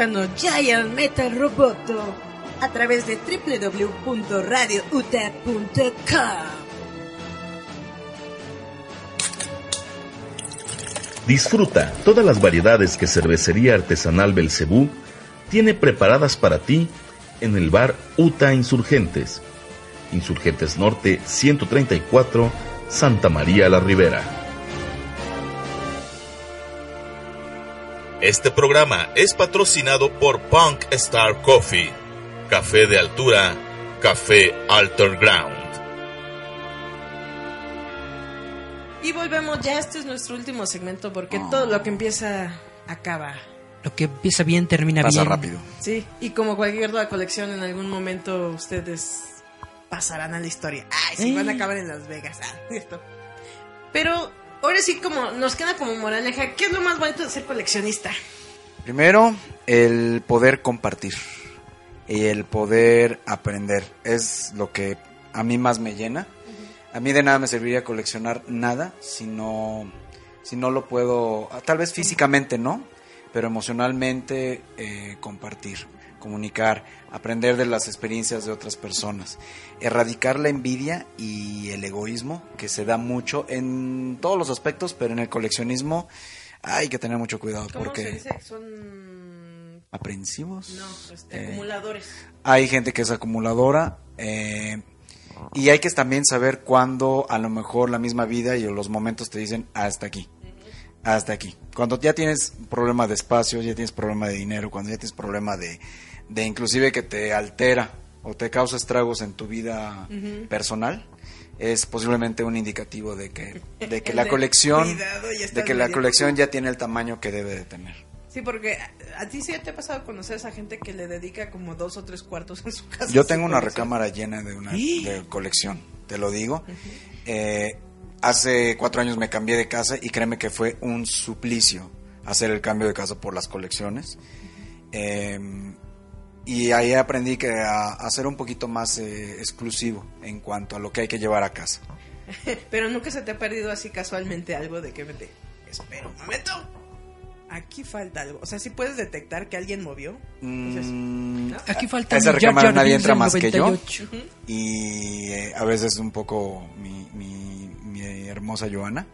Escuchando Giant Metal Roboto a través de www.radiouta.com. Disfruta todas las variedades que Cervecería Artesanal Belcebú tiene preparadas para ti en el bar Uta Insurgentes. Insurgentes Norte 134, Santa María la Ribera. Este programa es patrocinado por Punk Star Coffee, café de altura, café Alter Ground. Y volvemos, ya este es nuestro último segmento porque todo lo que empieza acaba. Lo que empieza bien termina Pasa bien. rápido. Sí, y como cualquier otra colección, en algún momento ustedes pasarán a la historia. Ay, sí, Eh. van a acabar en Las Vegas. Ah, esto. Pero ahora sí, como nos queda como moraleja, ¿qué es lo más bonito de ser coleccionista? Primero, el poder compartir y el poder aprender es lo que a mí más me llena. A mí de nada me serviría coleccionar nada si no, si no lo puedo, tal vez físicamente no, pero emocionalmente eh, compartir, comunicar, aprender de las experiencias de otras personas, erradicar la envidia y el egoísmo que se da mucho en todos los aspectos, pero en el coleccionismo hay que tener mucho cuidado ¿Cómo porque se dice? Son... aprensivos. No, este, Eh, acumuladores. hay gente que es acumuladora eh, y hay que también saber cuándo a lo mejor la misma vida y los momentos te dicen hasta aquí. Hasta aquí. Cuando ya tienes problema de espacio, ya tienes problema de dinero, cuando ya tienes problema de, de inclusive que te altera o te causa estragos en tu vida personal, es posiblemente un indicativo de que, de que la colección, de que la colección ya tiene el tamaño que debe de tener. Sí, porque a, ti sí te ha pasado conocer a esa gente que le dedica como dos o tres cuartos en su casa. Yo tengo una recámara llena de una de colección, te lo digo. Eh, hace cuatro años me cambié de casa y créeme que fue un suplicio hacer el cambio de casa por las colecciones. Eh, y ahí aprendí que a, a ser un poquito más eh, exclusivo en cuanto a lo que hay que llevar a casa. Pero nunca se te ha perdido así casualmente algo de que me te... Espera un momento. Aquí falta algo. O sea, si puedes detectar que alguien movió. Dices, Mm, ¿no? Aquí falta A esa recámara Jar nadie entra más que yo. 98. y eh, a veces un poco mi, mi, mi hermosa Joana,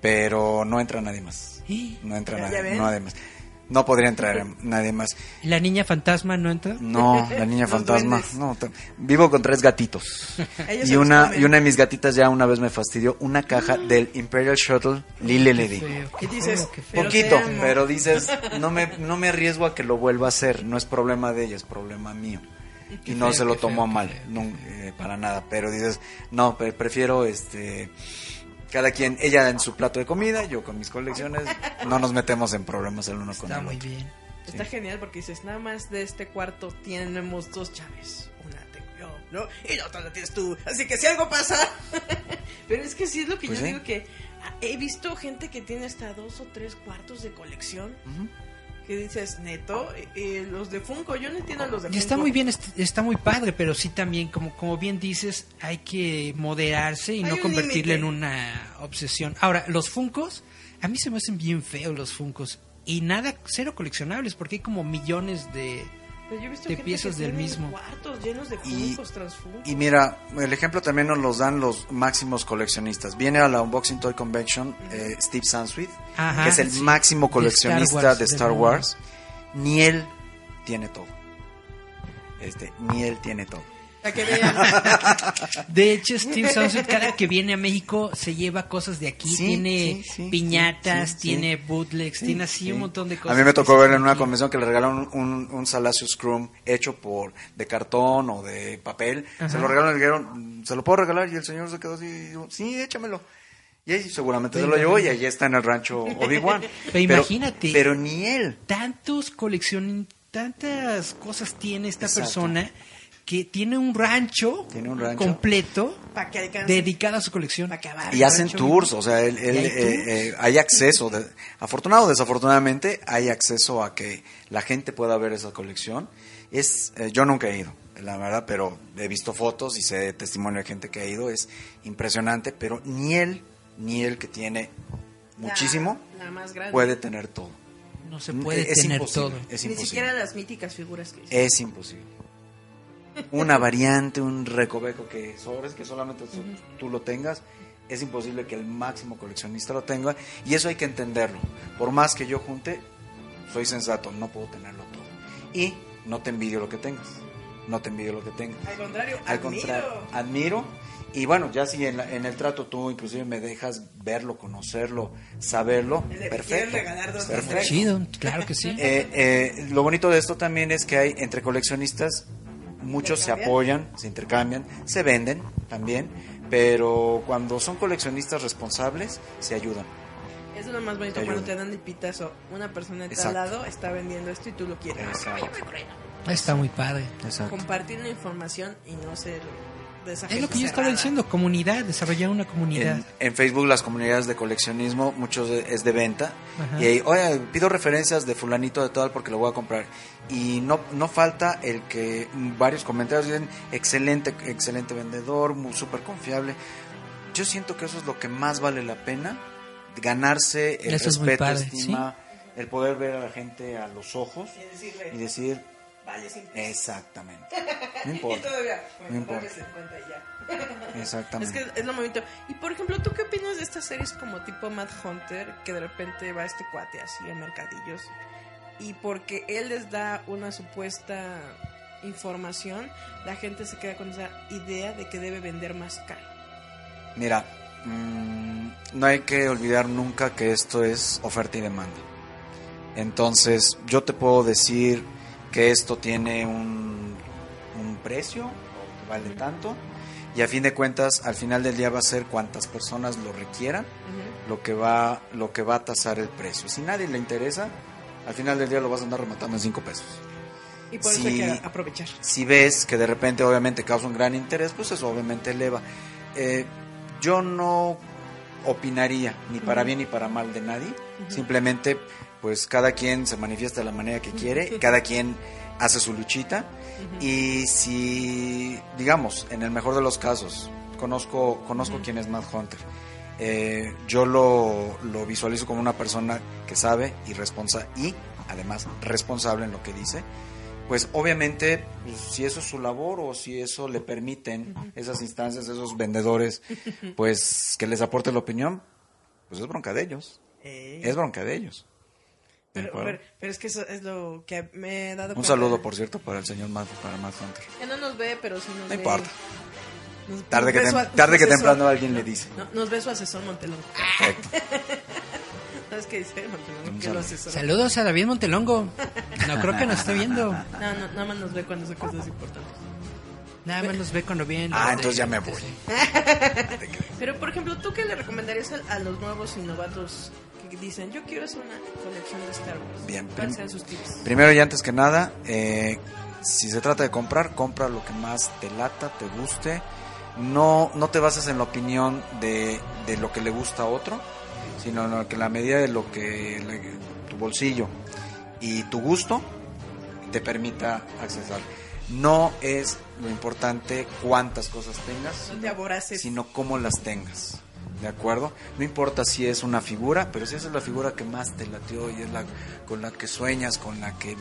pero no entra nadie más. ¿Y? No entra Ya- nadie, ya ven. No podría entrar nadie más. ¿La niña fantasma no entra? No, la niña fantasma. No, vivo con tres gatitos. Y una y una de mis gatitas ya una vez me fastidió una caja del Imperial Shuttle Lily Lady. ¿Qué dices? Poquito, pero dices, no me, no me arriesgo a que lo vuelva a hacer. No es problema de ella, es problema mío. Y no se lo qué mal, no, eh, para nada. Pero dices, no, pre- prefiero este. Cada quien, ella en su plato de comida, yo con mis colecciones, no nos metemos en problemas el uno con Está el muy otro. bien. Está genial porque dices, nada más de este cuarto tenemos dos llaves. Una tengo yo, ¿no? Y la otra la tienes tú. Así que si algo pasa. Pero es que sí es lo que Pues yo sí. digo que ah, he visto gente que tiene hasta dos o tres cuartos de colección. Que dices, neto, eh, los de Funko, yo no entiendo los de Y Funko. está muy bien, est- está muy padre, pero sí también, como, como bien dices, hay que moderarse y Hay no límite. en una obsesión. Ahora, los Funcos, a mí se me hacen bien feos los Funcos. Y nada, cero coleccionables, porque hay como millones de... Pero yo he visto de gente piezas que del mismo. cuartos llenos de Y- mira, el ejemplo también nos los dan los máximos coleccionistas. Viene a la Unboxing Toy Convention eh, Steve Sansweet, Ajá, que es el sí. máximo De Star coleccionista Wars, de Star. Wars. ni él tiene todo. Este, ni él tiene todo. Para que vean. De hecho, Steve Sunset cada que viene a México se lleva cosas de aquí. Sí, tiene sí, sí, piñatas, sí, sí, tiene sí. bootlegs, tiene así Sí. un montón de A cosas. mí me tocó ver en una convención que le regalaron un, un Salacio Scrum hecho por de cartón o de papel. Se lo regalaron y le dijeron, ¿se lo puedo regalar? Y el señor se quedó así, y dijo, sí, échamelo. Y ahí seguramente se lo llevó y allí está en el rancho Obi-Wan. Pero imagínate. Pero ni él. Tantos colecciones, tantas cosas tiene esta Exacto. persona que tiene un rancho, Tiene un rancho. completo Para que dedicado a su colección. Para. Y hacen rancho. tours, o sea, él, él, ¿Y hay eh, tours? eh, hay acceso, de- afortunado o desafortunadamente, hay acceso a que la gente pueda ver esa colección. Es, eh, yo nunca he ido, la verdad, pero he visto fotos y sé testimonio de gente que ha ido, es impresionante, pero ni él, ni él que tiene La- muchísimo, La, más grande. puede tener todo. No se puede es tener imposible, todo. Es Ni imposible. siquiera las míticas figuras que Es imposible. Una variante, un recoveco que sobres, que solamente tú- tú lo tengas, es imposible que el máximo coleccionista lo tenga. Y eso hay que entenderlo. Por más que yo junte, soy sensato, no puedo tenerlo todo. Y no te envidio lo que tengas. No te envidio lo que tengas. Al contrario, Al admiro. contrario, admiro. Y bueno, ya si en, la- en el trato tú inclusive me dejas verlo, conocerlo, saberlo, Le quieres perfecto. regalar dos perfecto. Chido, claro que sí. Eh, eh, lo bonito de esto también es que hay entre coleccionistas, muchos se apoyan, se intercambian, se venden también, pero cuando son coleccionistas responsables, se ayudan. Eso es lo más bonito Te cuando te dan el pitazo. Una persona de tal Exacto. lado está vendiendo esto y tú lo quieres. Exacto. Está muy padre. Exacto. Compartir la información y no ser de esa Es gente lo que yo estaba diciendo, comunidad, desarrollar una comunidad. En, en Facebook las comunidades de coleccionismo, muchos de- es de venta. Ajá. Y ahí, oye, pido referencias de fulanito de tal porque lo voy a comprar. Y no, no falta el que varios comentarios dicen, excelente, excelente vendedor, súper confiable. Yo siento que eso es lo que más vale la pena, ganarse el Eso es respeto, padre, estima, el poder ver a la gente a los ojos Y decirle, y decir, vale 5 pesos. exactamente. No Y importa. todavía, No bueno, importa. dame 50 y ya. Es Exactamente. que es lo bonito. Y por ejemplo, ¿tú qué opinas de estas series como tipo Mad Hunter? Que de repente va este cuate así a mercadillos. Y porque él les da una supuesta información, la gente se queda con esa idea de que debe vender más caro. Mira, mm, no hay que olvidar nunca que esto es oferta y demanda. Entonces, yo te puedo decir que esto tiene un, un precio, que vale tanto, y a fin de cuentas, al final del día va a ser cuantas personas lo requieran, lo que va, lo que va a tasar el precio. Si nadie le interesa, al final del día lo vas a andar rematando en 5 pesos. Y por eso Sí. hay que aprovechar. Si ves que de repente obviamente causa un gran interés, pues eso obviamente eleva. Eh, yo no opinaría ni para bien ni para mal de nadie. Simplemente, pues cada quien se manifiesta de la manera que quiere, cada quien hace su luchita. Y si, digamos, en el mejor de los casos, conozco, conozco quién es Matt Hunter. Eh, yo lo, lo visualizo como una persona que sabe y responsa y además responsable en lo que dice. Pues obviamente, pues, si eso es su labor o si eso le permiten esas instancias, esos vendedores, pues que les aporte la opinión, pues es bronca de ellos. Eh, Es bronca de ellos. ¿De pero, pero- pero es que eso es lo que me he dado Un cuenta. saludo, por cierto, para el señor Matt, para Matt Hunter. Que no nos ve, pero sí nos No ve. importa. Nos- Tarde nos que, su tarde que temprano alguien le dice. No, nos ve su asesor Montelón. Perfecto. ¿Sabes qué dice Montelón? Un Que lo. Saludos a David Montelongo. No creo que nos esté viendo. No, no, nada más nos ve cuando son cosas importantes. Nada más nos ve cuando viene. Ah, entonces ya me voy. Pero, por ejemplo, ¿tú qué le recomendarías a, a los nuevos y novatos que dicen, yo quiero hacer una colección de Star Wars? Bien, ¿Cuáles prim- sean sus tips? Primero y antes que nada, eh, si se trata de comprar, compra lo que más te lata, te guste. No, no te bases en la opinión de, de lo que le gusta a otro, sino en lo que la medida de lo que le- tu bolsillo y tu gusto te permita accesar. No es lo importante cuántas cosas tengas, No te aboraces. sino cómo las tengas. ¿De acuerdo? No importa si es una figura, pero si esa es la figura que más te latió y es la con la que sueñas, con la que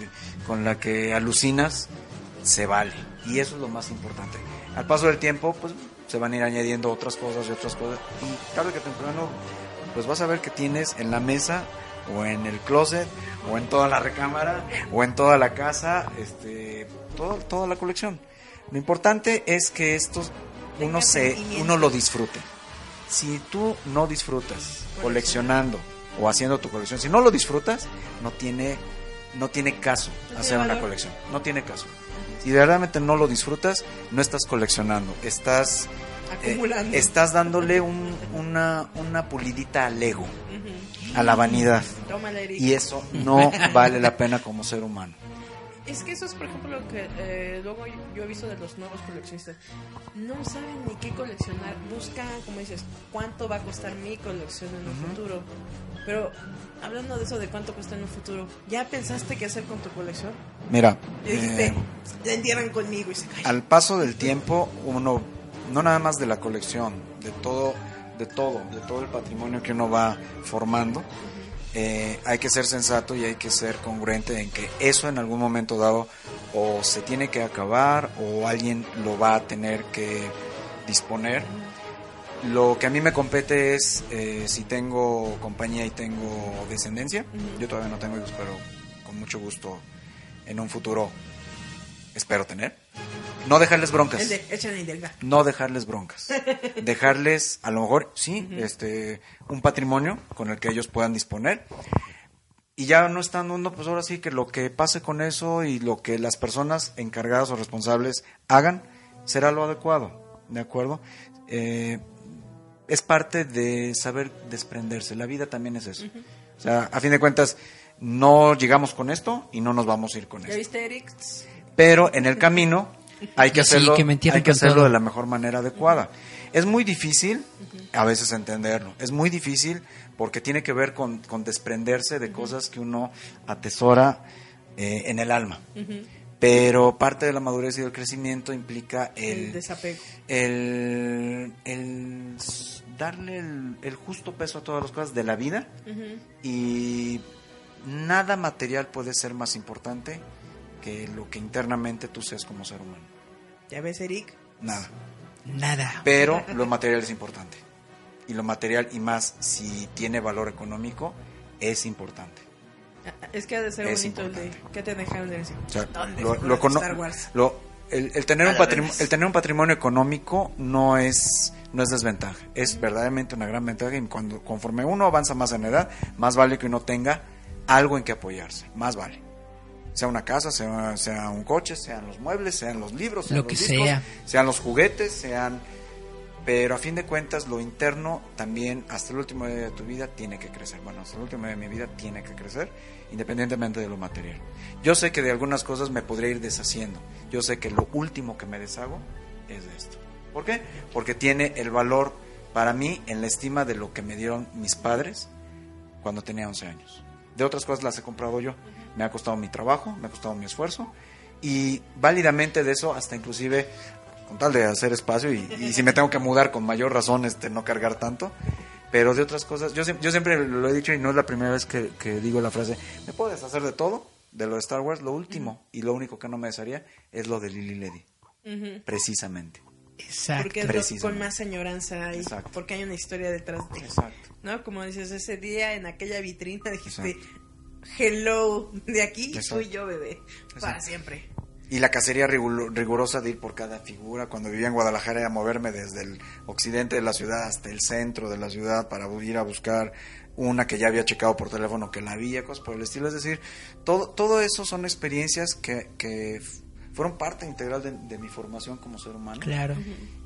con la que alucinas, se vale. Y eso es lo más importante. Al paso del tiempo, pues se van a ir añadiendo otras cosas y otras cosas y tarde que temprano pues vas a ver que tienes en la mesa o en el closet, o en toda la recámara, o en toda la casa, este, todo- toda la colección. Lo importante es que esto uno se, uno lo disfrute. Si tú no disfrutas coleccionando o haciendo tu colección, si no lo disfrutas, no tiene, no tiene caso No tiene hacer una colección. No tiene caso. Si verdaderamente no lo disfrutas, no estás coleccionando, estás eh, Acumulando. estás dándole un- una, una pulidita al ego, a la vanidad. Y eso no vale la pena como ser humano. Es que eso es, por ejemplo, lo que eh, luego yo he visto de los nuevos coleccionistas. No saben ni qué coleccionar. Buscan, como dices, cuánto va a costar mi colección en un futuro. Pero hablando de eso, de cuánto cuesta en un futuro, ¿ya pensaste qué hacer con tu colección? Mira, Y dijiste, eh, la entierran conmigo y se cae. al paso del tiempo, uno, no nada más de la colección, de todo, de todo, de todo el patrimonio que uno va formando, eh, hay que ser sensato y hay que ser congruente en que eso en algún momento dado o se tiene que acabar o alguien lo va a tener que disponer. Lo que a mí me compete es eh, si tengo compañía y tengo descendencia. Yo todavía no tengo hijos, pero con mucho gusto en un futuro espero tener. No dejarles broncas no dejarles broncas. Dejarles, a lo mejor, sí, este, un patrimonio con el que ellos puedan disponer. Y ya no estando uno, pues ahora sí que lo que pase con eso y lo que las personas encargadas o responsables hagan será lo adecuado. ¿De acuerdo? Eh, es parte de saber desprenderse. La vida también es eso. O sea, a fin de cuentas, no llegamos con esto y no nos vamos a ir con ¿Ya esto viste, Eric? pero en el camino hay que sí, hacerlo, que hay que hacerlo todo. de la mejor manera adecuada. Es muy difícil a veces entenderlo, es muy difícil porque tiene que ver con, con desprenderse de cosas que uno atesora eh, en el alma. Pero parte de la madurez y del crecimiento implica El el, desapego. el, el darle el, el justo peso a todas las cosas de la vida y nada material puede ser más importante que lo que internamente tú seas como ser humano. ¿Ya ves, Eric? Nada. Nada. Pero lo material es importante. Y lo material, y más si tiene valor económico, es importante. Ah, Es que ha de ser Es bonito el de... importante. ¿Qué te dejaron de decir? O sea, ¿Dónde lo- lo Star Wars? lo- el, el tener A un patrimonio, el tener un patrimonio económico no es, no es desventaja, es verdaderamente una gran ventaja y cuando, conforme uno avanza más en edad, más vale que uno tenga algo en que apoyarse, más vale. Sea una casa, sea, sea un coche, sean los muebles, sean los libros, sean Lo los que discos, sea. sean los juguetes, sean... Pero a fin de cuentas, lo interno también, hasta el último día de tu vida, tiene que crecer. Bueno, hasta el último día de mi vida tiene que crecer, independientemente de lo material. Yo sé que de algunas cosas me podría ir deshaciendo. Yo sé que lo último que me deshago es de esto. ¿Por qué? Porque tiene el valor para mí en la estima de lo que me dieron mis padres cuando tenía 11 años. De otras cosas las he comprado yo. Me ha costado mi trabajo, me ha costado mi esfuerzo y válidamente de eso hasta inclusive con tal de hacer espacio y, y si me tengo que mudar con mayor razón este no cargar tanto pero de otras cosas yo, yo siempre lo he dicho y no es la primera vez que, que digo la frase me puedo deshacer de todo de lo de Star Wars lo último y lo único que no me desharía es lo de Lily Ujú. precisamente Exacto. Porque es lo con más añoranza y Exacto. porque hay una historia detrás de exacto ¿No? Como dices, ese día en aquella vitrina dijiste, Exacto. Hello, de aquí Exacto. soy yo, bebé, para siempre. Y la cacería rigu- rigurosa de ir por cada figura. Cuando vivía en Guadalajara era moverme desde el occidente de la ciudad hasta el centro de la ciudad para ir a buscar una que ya había checado por teléfono que la había, cosas por el estilo. Es decir, todo, todo eso son experiencias que, que fueron parte integral de, de mi formación como ser humano. Claro.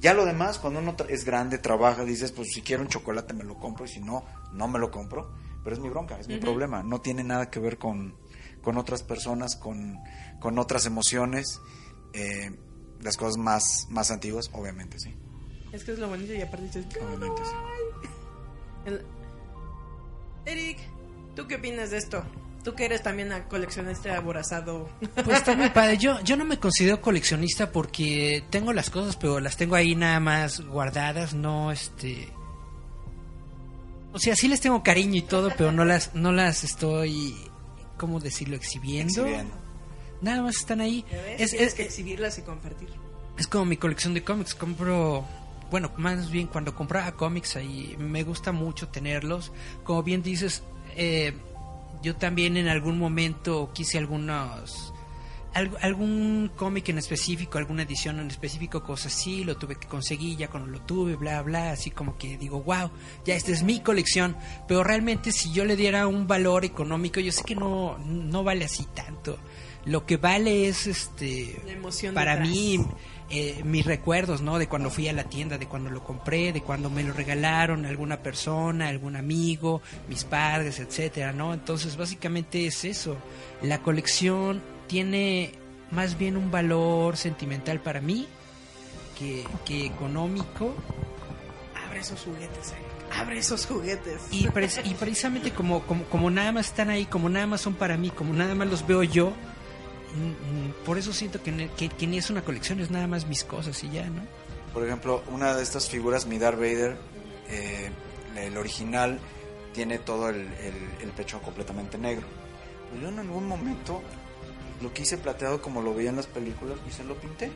Ya lo demás, cuando uno tra- es grande, trabaja, dices, pues si quiero un chocolate me lo compro y si no, no me lo compro. Pero es mi bronca, es mi problema. No tiene nada que ver con, con otras personas, con, con otras emociones. Eh, las cosas más, más antiguas, obviamente sí. Es que es lo bonito y aparte dices, Obviamente sí. el- Eric, ¿tú qué opinas de esto? Tú que eres también a coleccionista aborazado. Pues está muy padre. Yo, yo no me considero coleccionista porque tengo las cosas, pero las tengo ahí nada más guardadas, no este. O sea, sí les tengo cariño y todo, pero no las, no las estoy, ¿cómo decirlo? Exhibiendo. Exhibiendo. Nada más están ahí. Es, que exhibirlas y compartir. es como mi colección de cómics. Compro, bueno, más bien cuando compraba cómics ahí me gusta mucho tenerlos. Como bien dices, eh, yo también en algún momento quise algunos alg- algún cómic en específico, alguna edición en específico, cosas así, lo tuve que conseguir, ya cuando lo tuve, bla, bla, así como que digo, wow, ya esta es mi colección, pero realmente si yo le diera un valor económico, yo sé que no, no vale así tanto. Lo que vale es este La emoción para detrás. mí eh, mis recuerdos, ¿no? De cuando fui a la tienda, de cuando lo compré, de cuando me lo regalaron alguna persona, algún amigo, mis padres, etcétera, ¿no? Entonces, básicamente es eso. La colección tiene más bien un valor sentimental para mí que, que económico. Abre esos juguetes. Abre esos juguetes. Y, pre- y precisamente como, como, como nada más están ahí, como nada más son para mí, como nada más los veo yo, mm, mm, por eso siento que, que, que ni es una colección, es nada más mis cosas y ya, ¿no? Por ejemplo, una de estas figuras, mi Darth Vader, eh, el original, tiene todo el, el- el pecho completamente negro. Pero yo en algún momento lo quise plateado como lo veía en las películas y se lo pinté.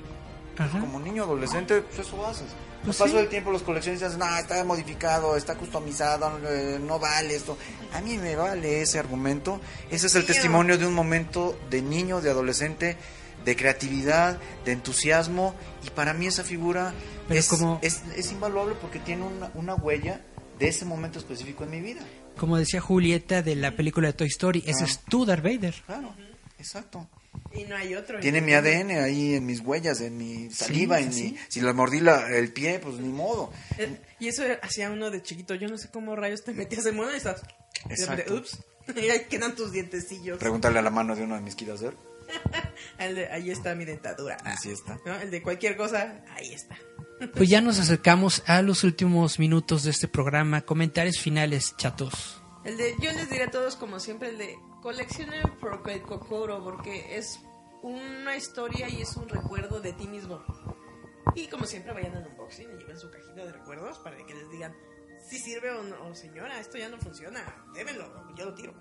Ajá. Como niño adolescente, pues eso haces. Pues paso sí. del tiempo los coleccionistas, no, está modificado, está customizado, eh, no vale esto. A mí me vale ese argumento. Ese es el testimonio de un momento de niño, de adolescente, de creatividad, de entusiasmo. Y para mí esa figura Pero es, como- es, es invaluable porque tiene una, una huella de ese momento específico en mi vida. Como decía Julieta de la película de Toy Story, ese Ah. es tu Darth Vader. Claro, exacto. Y no hay otro. Tiene mi ADN ahí en mis huellas, en mi saliva, en mi... Si le mordí la- el pie, pues ni modo. Eh, Y eso hacía uno de chiquito. Yo no sé cómo rayos te metías en mono y estás. Exacto. Ups. Y ahí quedan tus dientecillos. Pregúntale a la mano de uno de mis hacer. El de, ahí está mi dentadura. Así está. ¿No? El de cualquier cosa, ahí está. Pues ya nos acercamos a los últimos minutos de este programa. Comentarios finales, chatos. El de, yo les diré a todos, como siempre, el de coleccionen Kokoro, porque es una historia y es un recuerdo de ti mismo. Y como siempre, vayan al unboxing y lleven su cajita de recuerdos para que les digan si sirve o no, o señora, esto ya no funciona, démelo, yo lo tiro.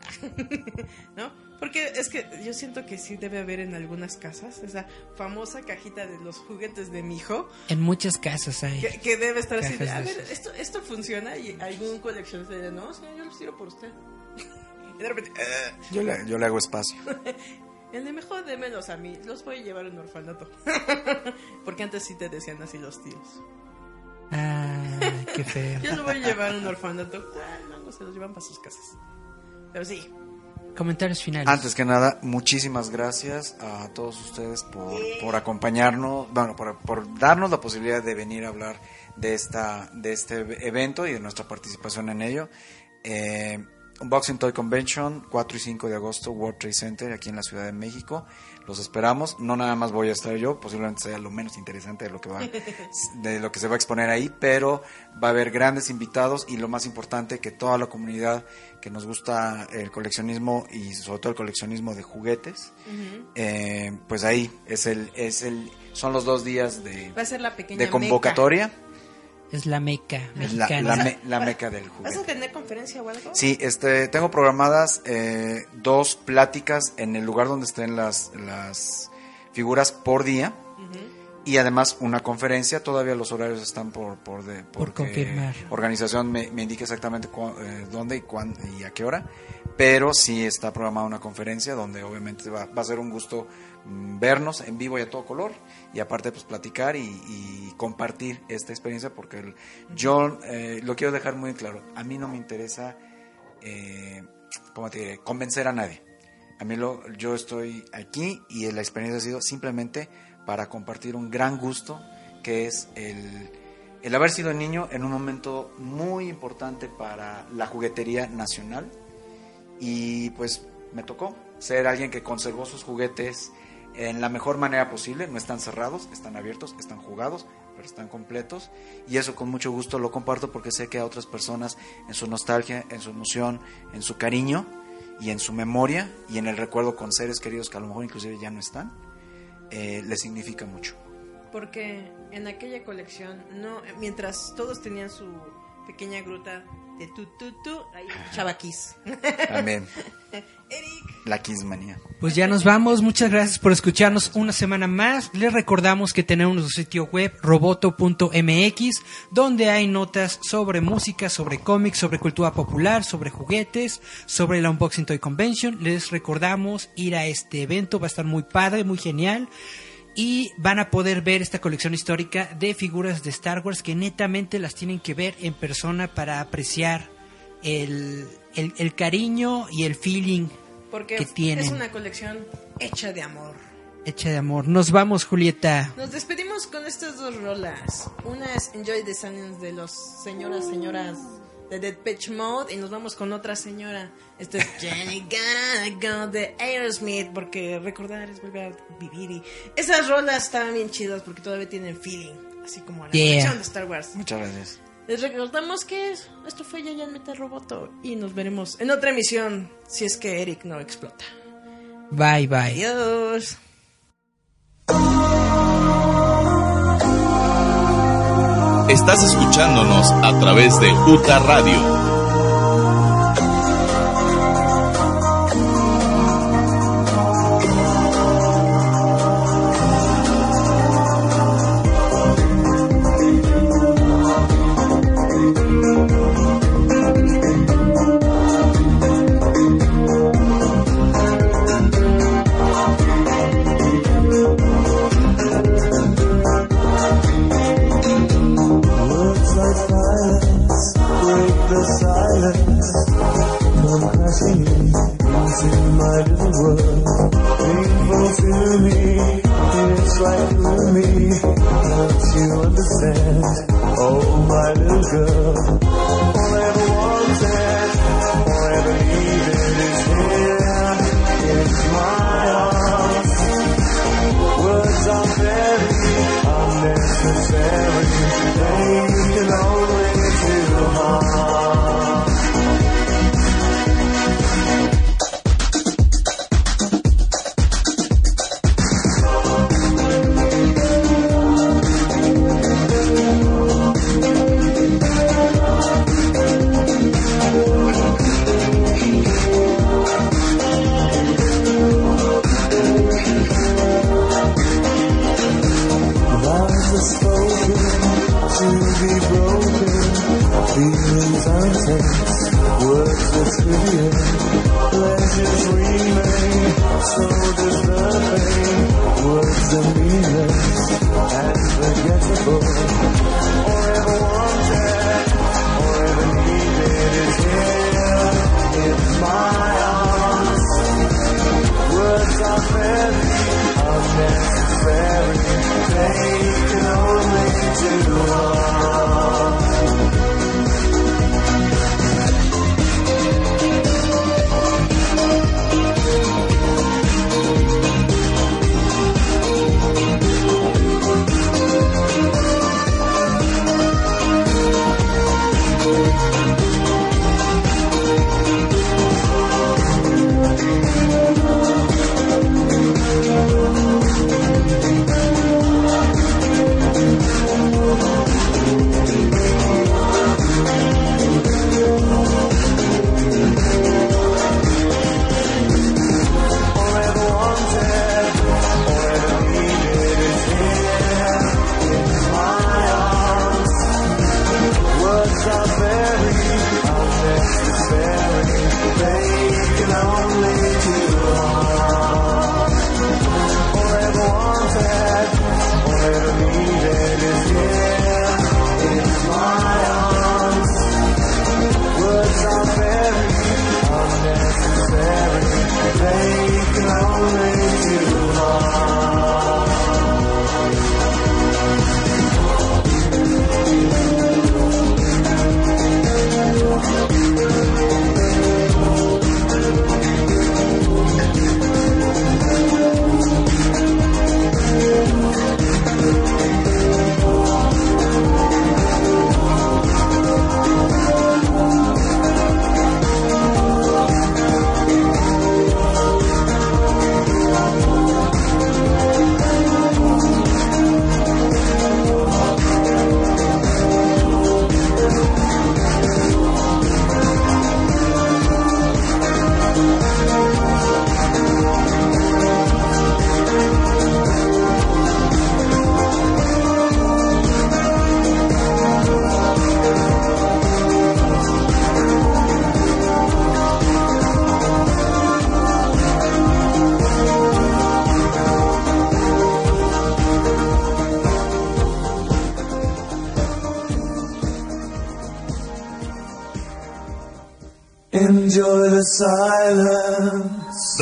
¿No? Porque es que yo siento que sí debe haber en algunas casas esa famosa cajita de los juguetes de mi hijo, En muchas casas hay. que, que debe estar así de, a ver, esto, esto funciona y algún coleccionista dice, no, señor, yo los tiro por usted. Y de repente, "Eh". Yo le, yo le hago espacio. el de mejor démelos a mí, los voy a llevar a un orfanato. Porque antes sí te decían así los tíos. Ah, qué feo. Yo lo voy a llevar a un orfanato. Ah, no, no se los llevan para sus casas. Pero sí, Comentarios finales. Antes que nada, muchísimas gracias a todos ustedes por, por acompañarnos, bueno, por, por darnos la posibilidad de venir a hablar de esta de este evento y de nuestra participación en ello. Eh, Unboxing Toy Convention, 4 y 5 de agosto, World Trade Center, aquí en la Ciudad de México. Los esperamos. No nada más voy a estar yo, posiblemente sea lo menos interesante de lo que va, de lo que se va a exponer ahí, pero va a haber grandes invitados y lo más importante que toda la comunidad que nos gusta el coleccionismo y sobre todo el coleccionismo de juguetes, eh, pues ahí es el, es el, son los dos días de, va a ser la pequeña de convocatoria. Es la meca la, mexicana. la, me- la meca del. ¿Vas a tener conferencia o algo? Sí, este, tengo programadas eh, dos pláticas en el lugar donde estén las, las figuras por día y además una conferencia. Todavía los horarios están por por, de, Por confirmar. Organización me, me indica exactamente cu- eh, dónde y cuándo y a qué hora, pero sí está programada una conferencia donde obviamente va, va a ser un gusto vernos en vivo y a todo color y aparte pues platicar y, compartir esta experiencia porque el- yo eh, lo quiero dejar muy claro. A mí no me interesa eh, convencer a nadie. A mí lo, yo estoy aquí y la experiencia ha sido simplemente para compartir un gran gusto que es el, el haber sido niño en un momento muy importante para la juguetería nacional y pues me tocó ser alguien que conservó sus juguetes en la mejor manera posible, no están cerrados, están abiertos, están jugados, pero están completos y eso con mucho gusto lo comparto porque sé que a otras personas en su nostalgia, en su emoción, en su cariño y en su memoria y en el recuerdo con seres queridos que a lo mejor inclusive ya no están, eh, les significa mucho. Porque en aquella colección, no, mientras todos tenían su pequeña gruta, de tu, tu, tu. Escuchaba Kiss. También. Eric. La Kissmanía. Pues ya nos vamos. Muchas gracias por escucharnos una semana más. Les recordamos que tenemos nuestro sitio web roboto.mx, donde hay notas sobre música, sobre cómics, sobre cultura popular, sobre juguetes, sobre la Unboxing Toy Convention. Les recordamos ir a este evento. Va a estar muy padre, muy genial. Y van a poder ver esta colección histórica de figuras de Star Wars que netamente las tienen que ver en persona para apreciar el, el- el cariño y el feeling Porque que tienen. es una colección hecha de amor. Hecha de amor. Nos vamos, Julieta. Nos despedimos con estas dos rolas. Una es Enjoy the Silence de los señoras, señoras de Dead Pitch Mode. Y nos vamos con otra señora. Esto es Jenny Gotta Go de Aerosmith. Porque recordar es volver a vivir. Y esas rolas estaban bien chidas porque todavía tienen feeling. Así como la Yeah. colección de Star Wars. Muchas gracias. Les recordamos que esto fue Yayan Metal Roboto. Y nos veremos en otra emisión. Si es que Eric no explota. Bye, bye. Adiós. Estás escuchándonos a través de UTA Radio.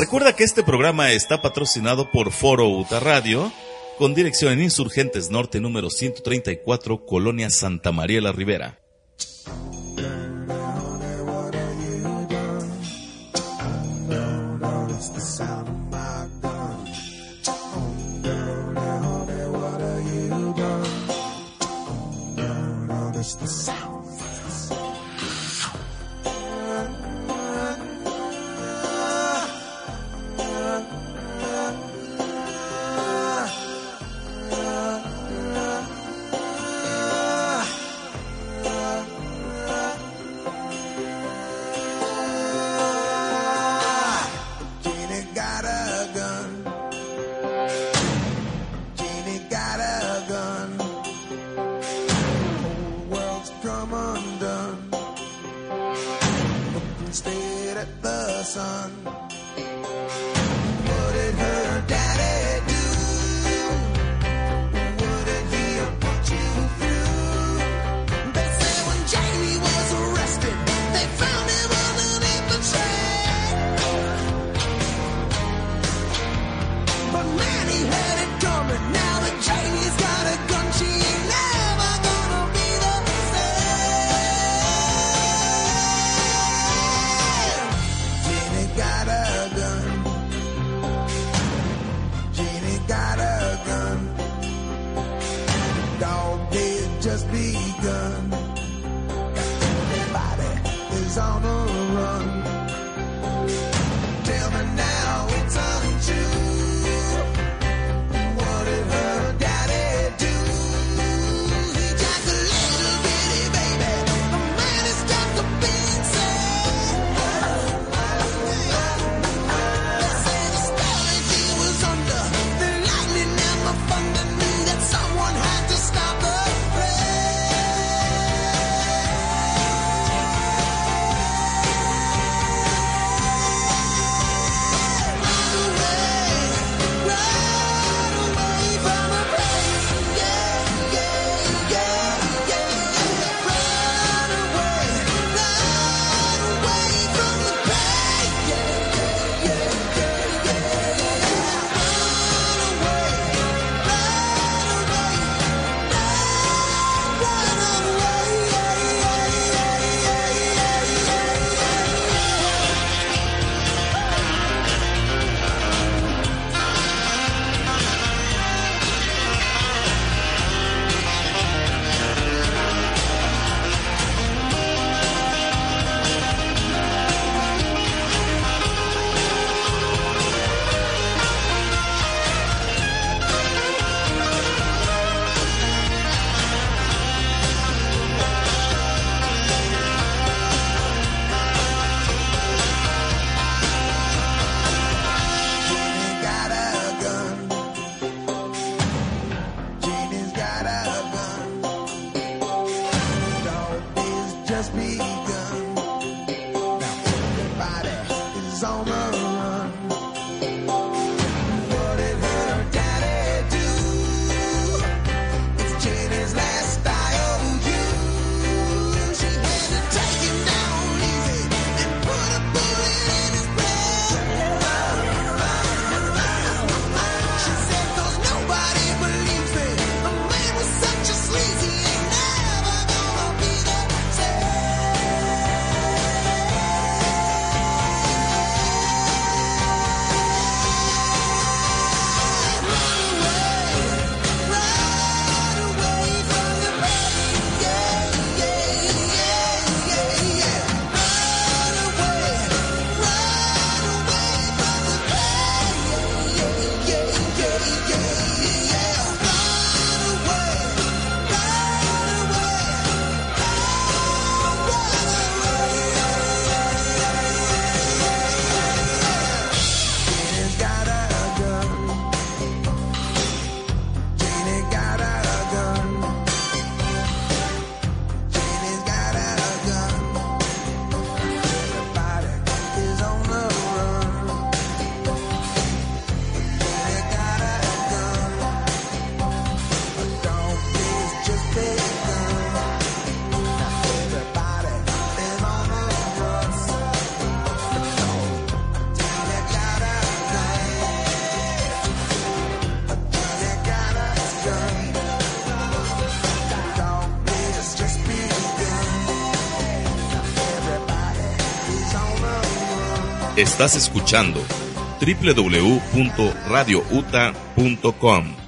Recuerda que este programa está patrocinado por Foro Uta Radio, con dirección en Insurgentes Norte número 134, Colonia Santa María la Ribera. Estás escuchando www.radiouta.com.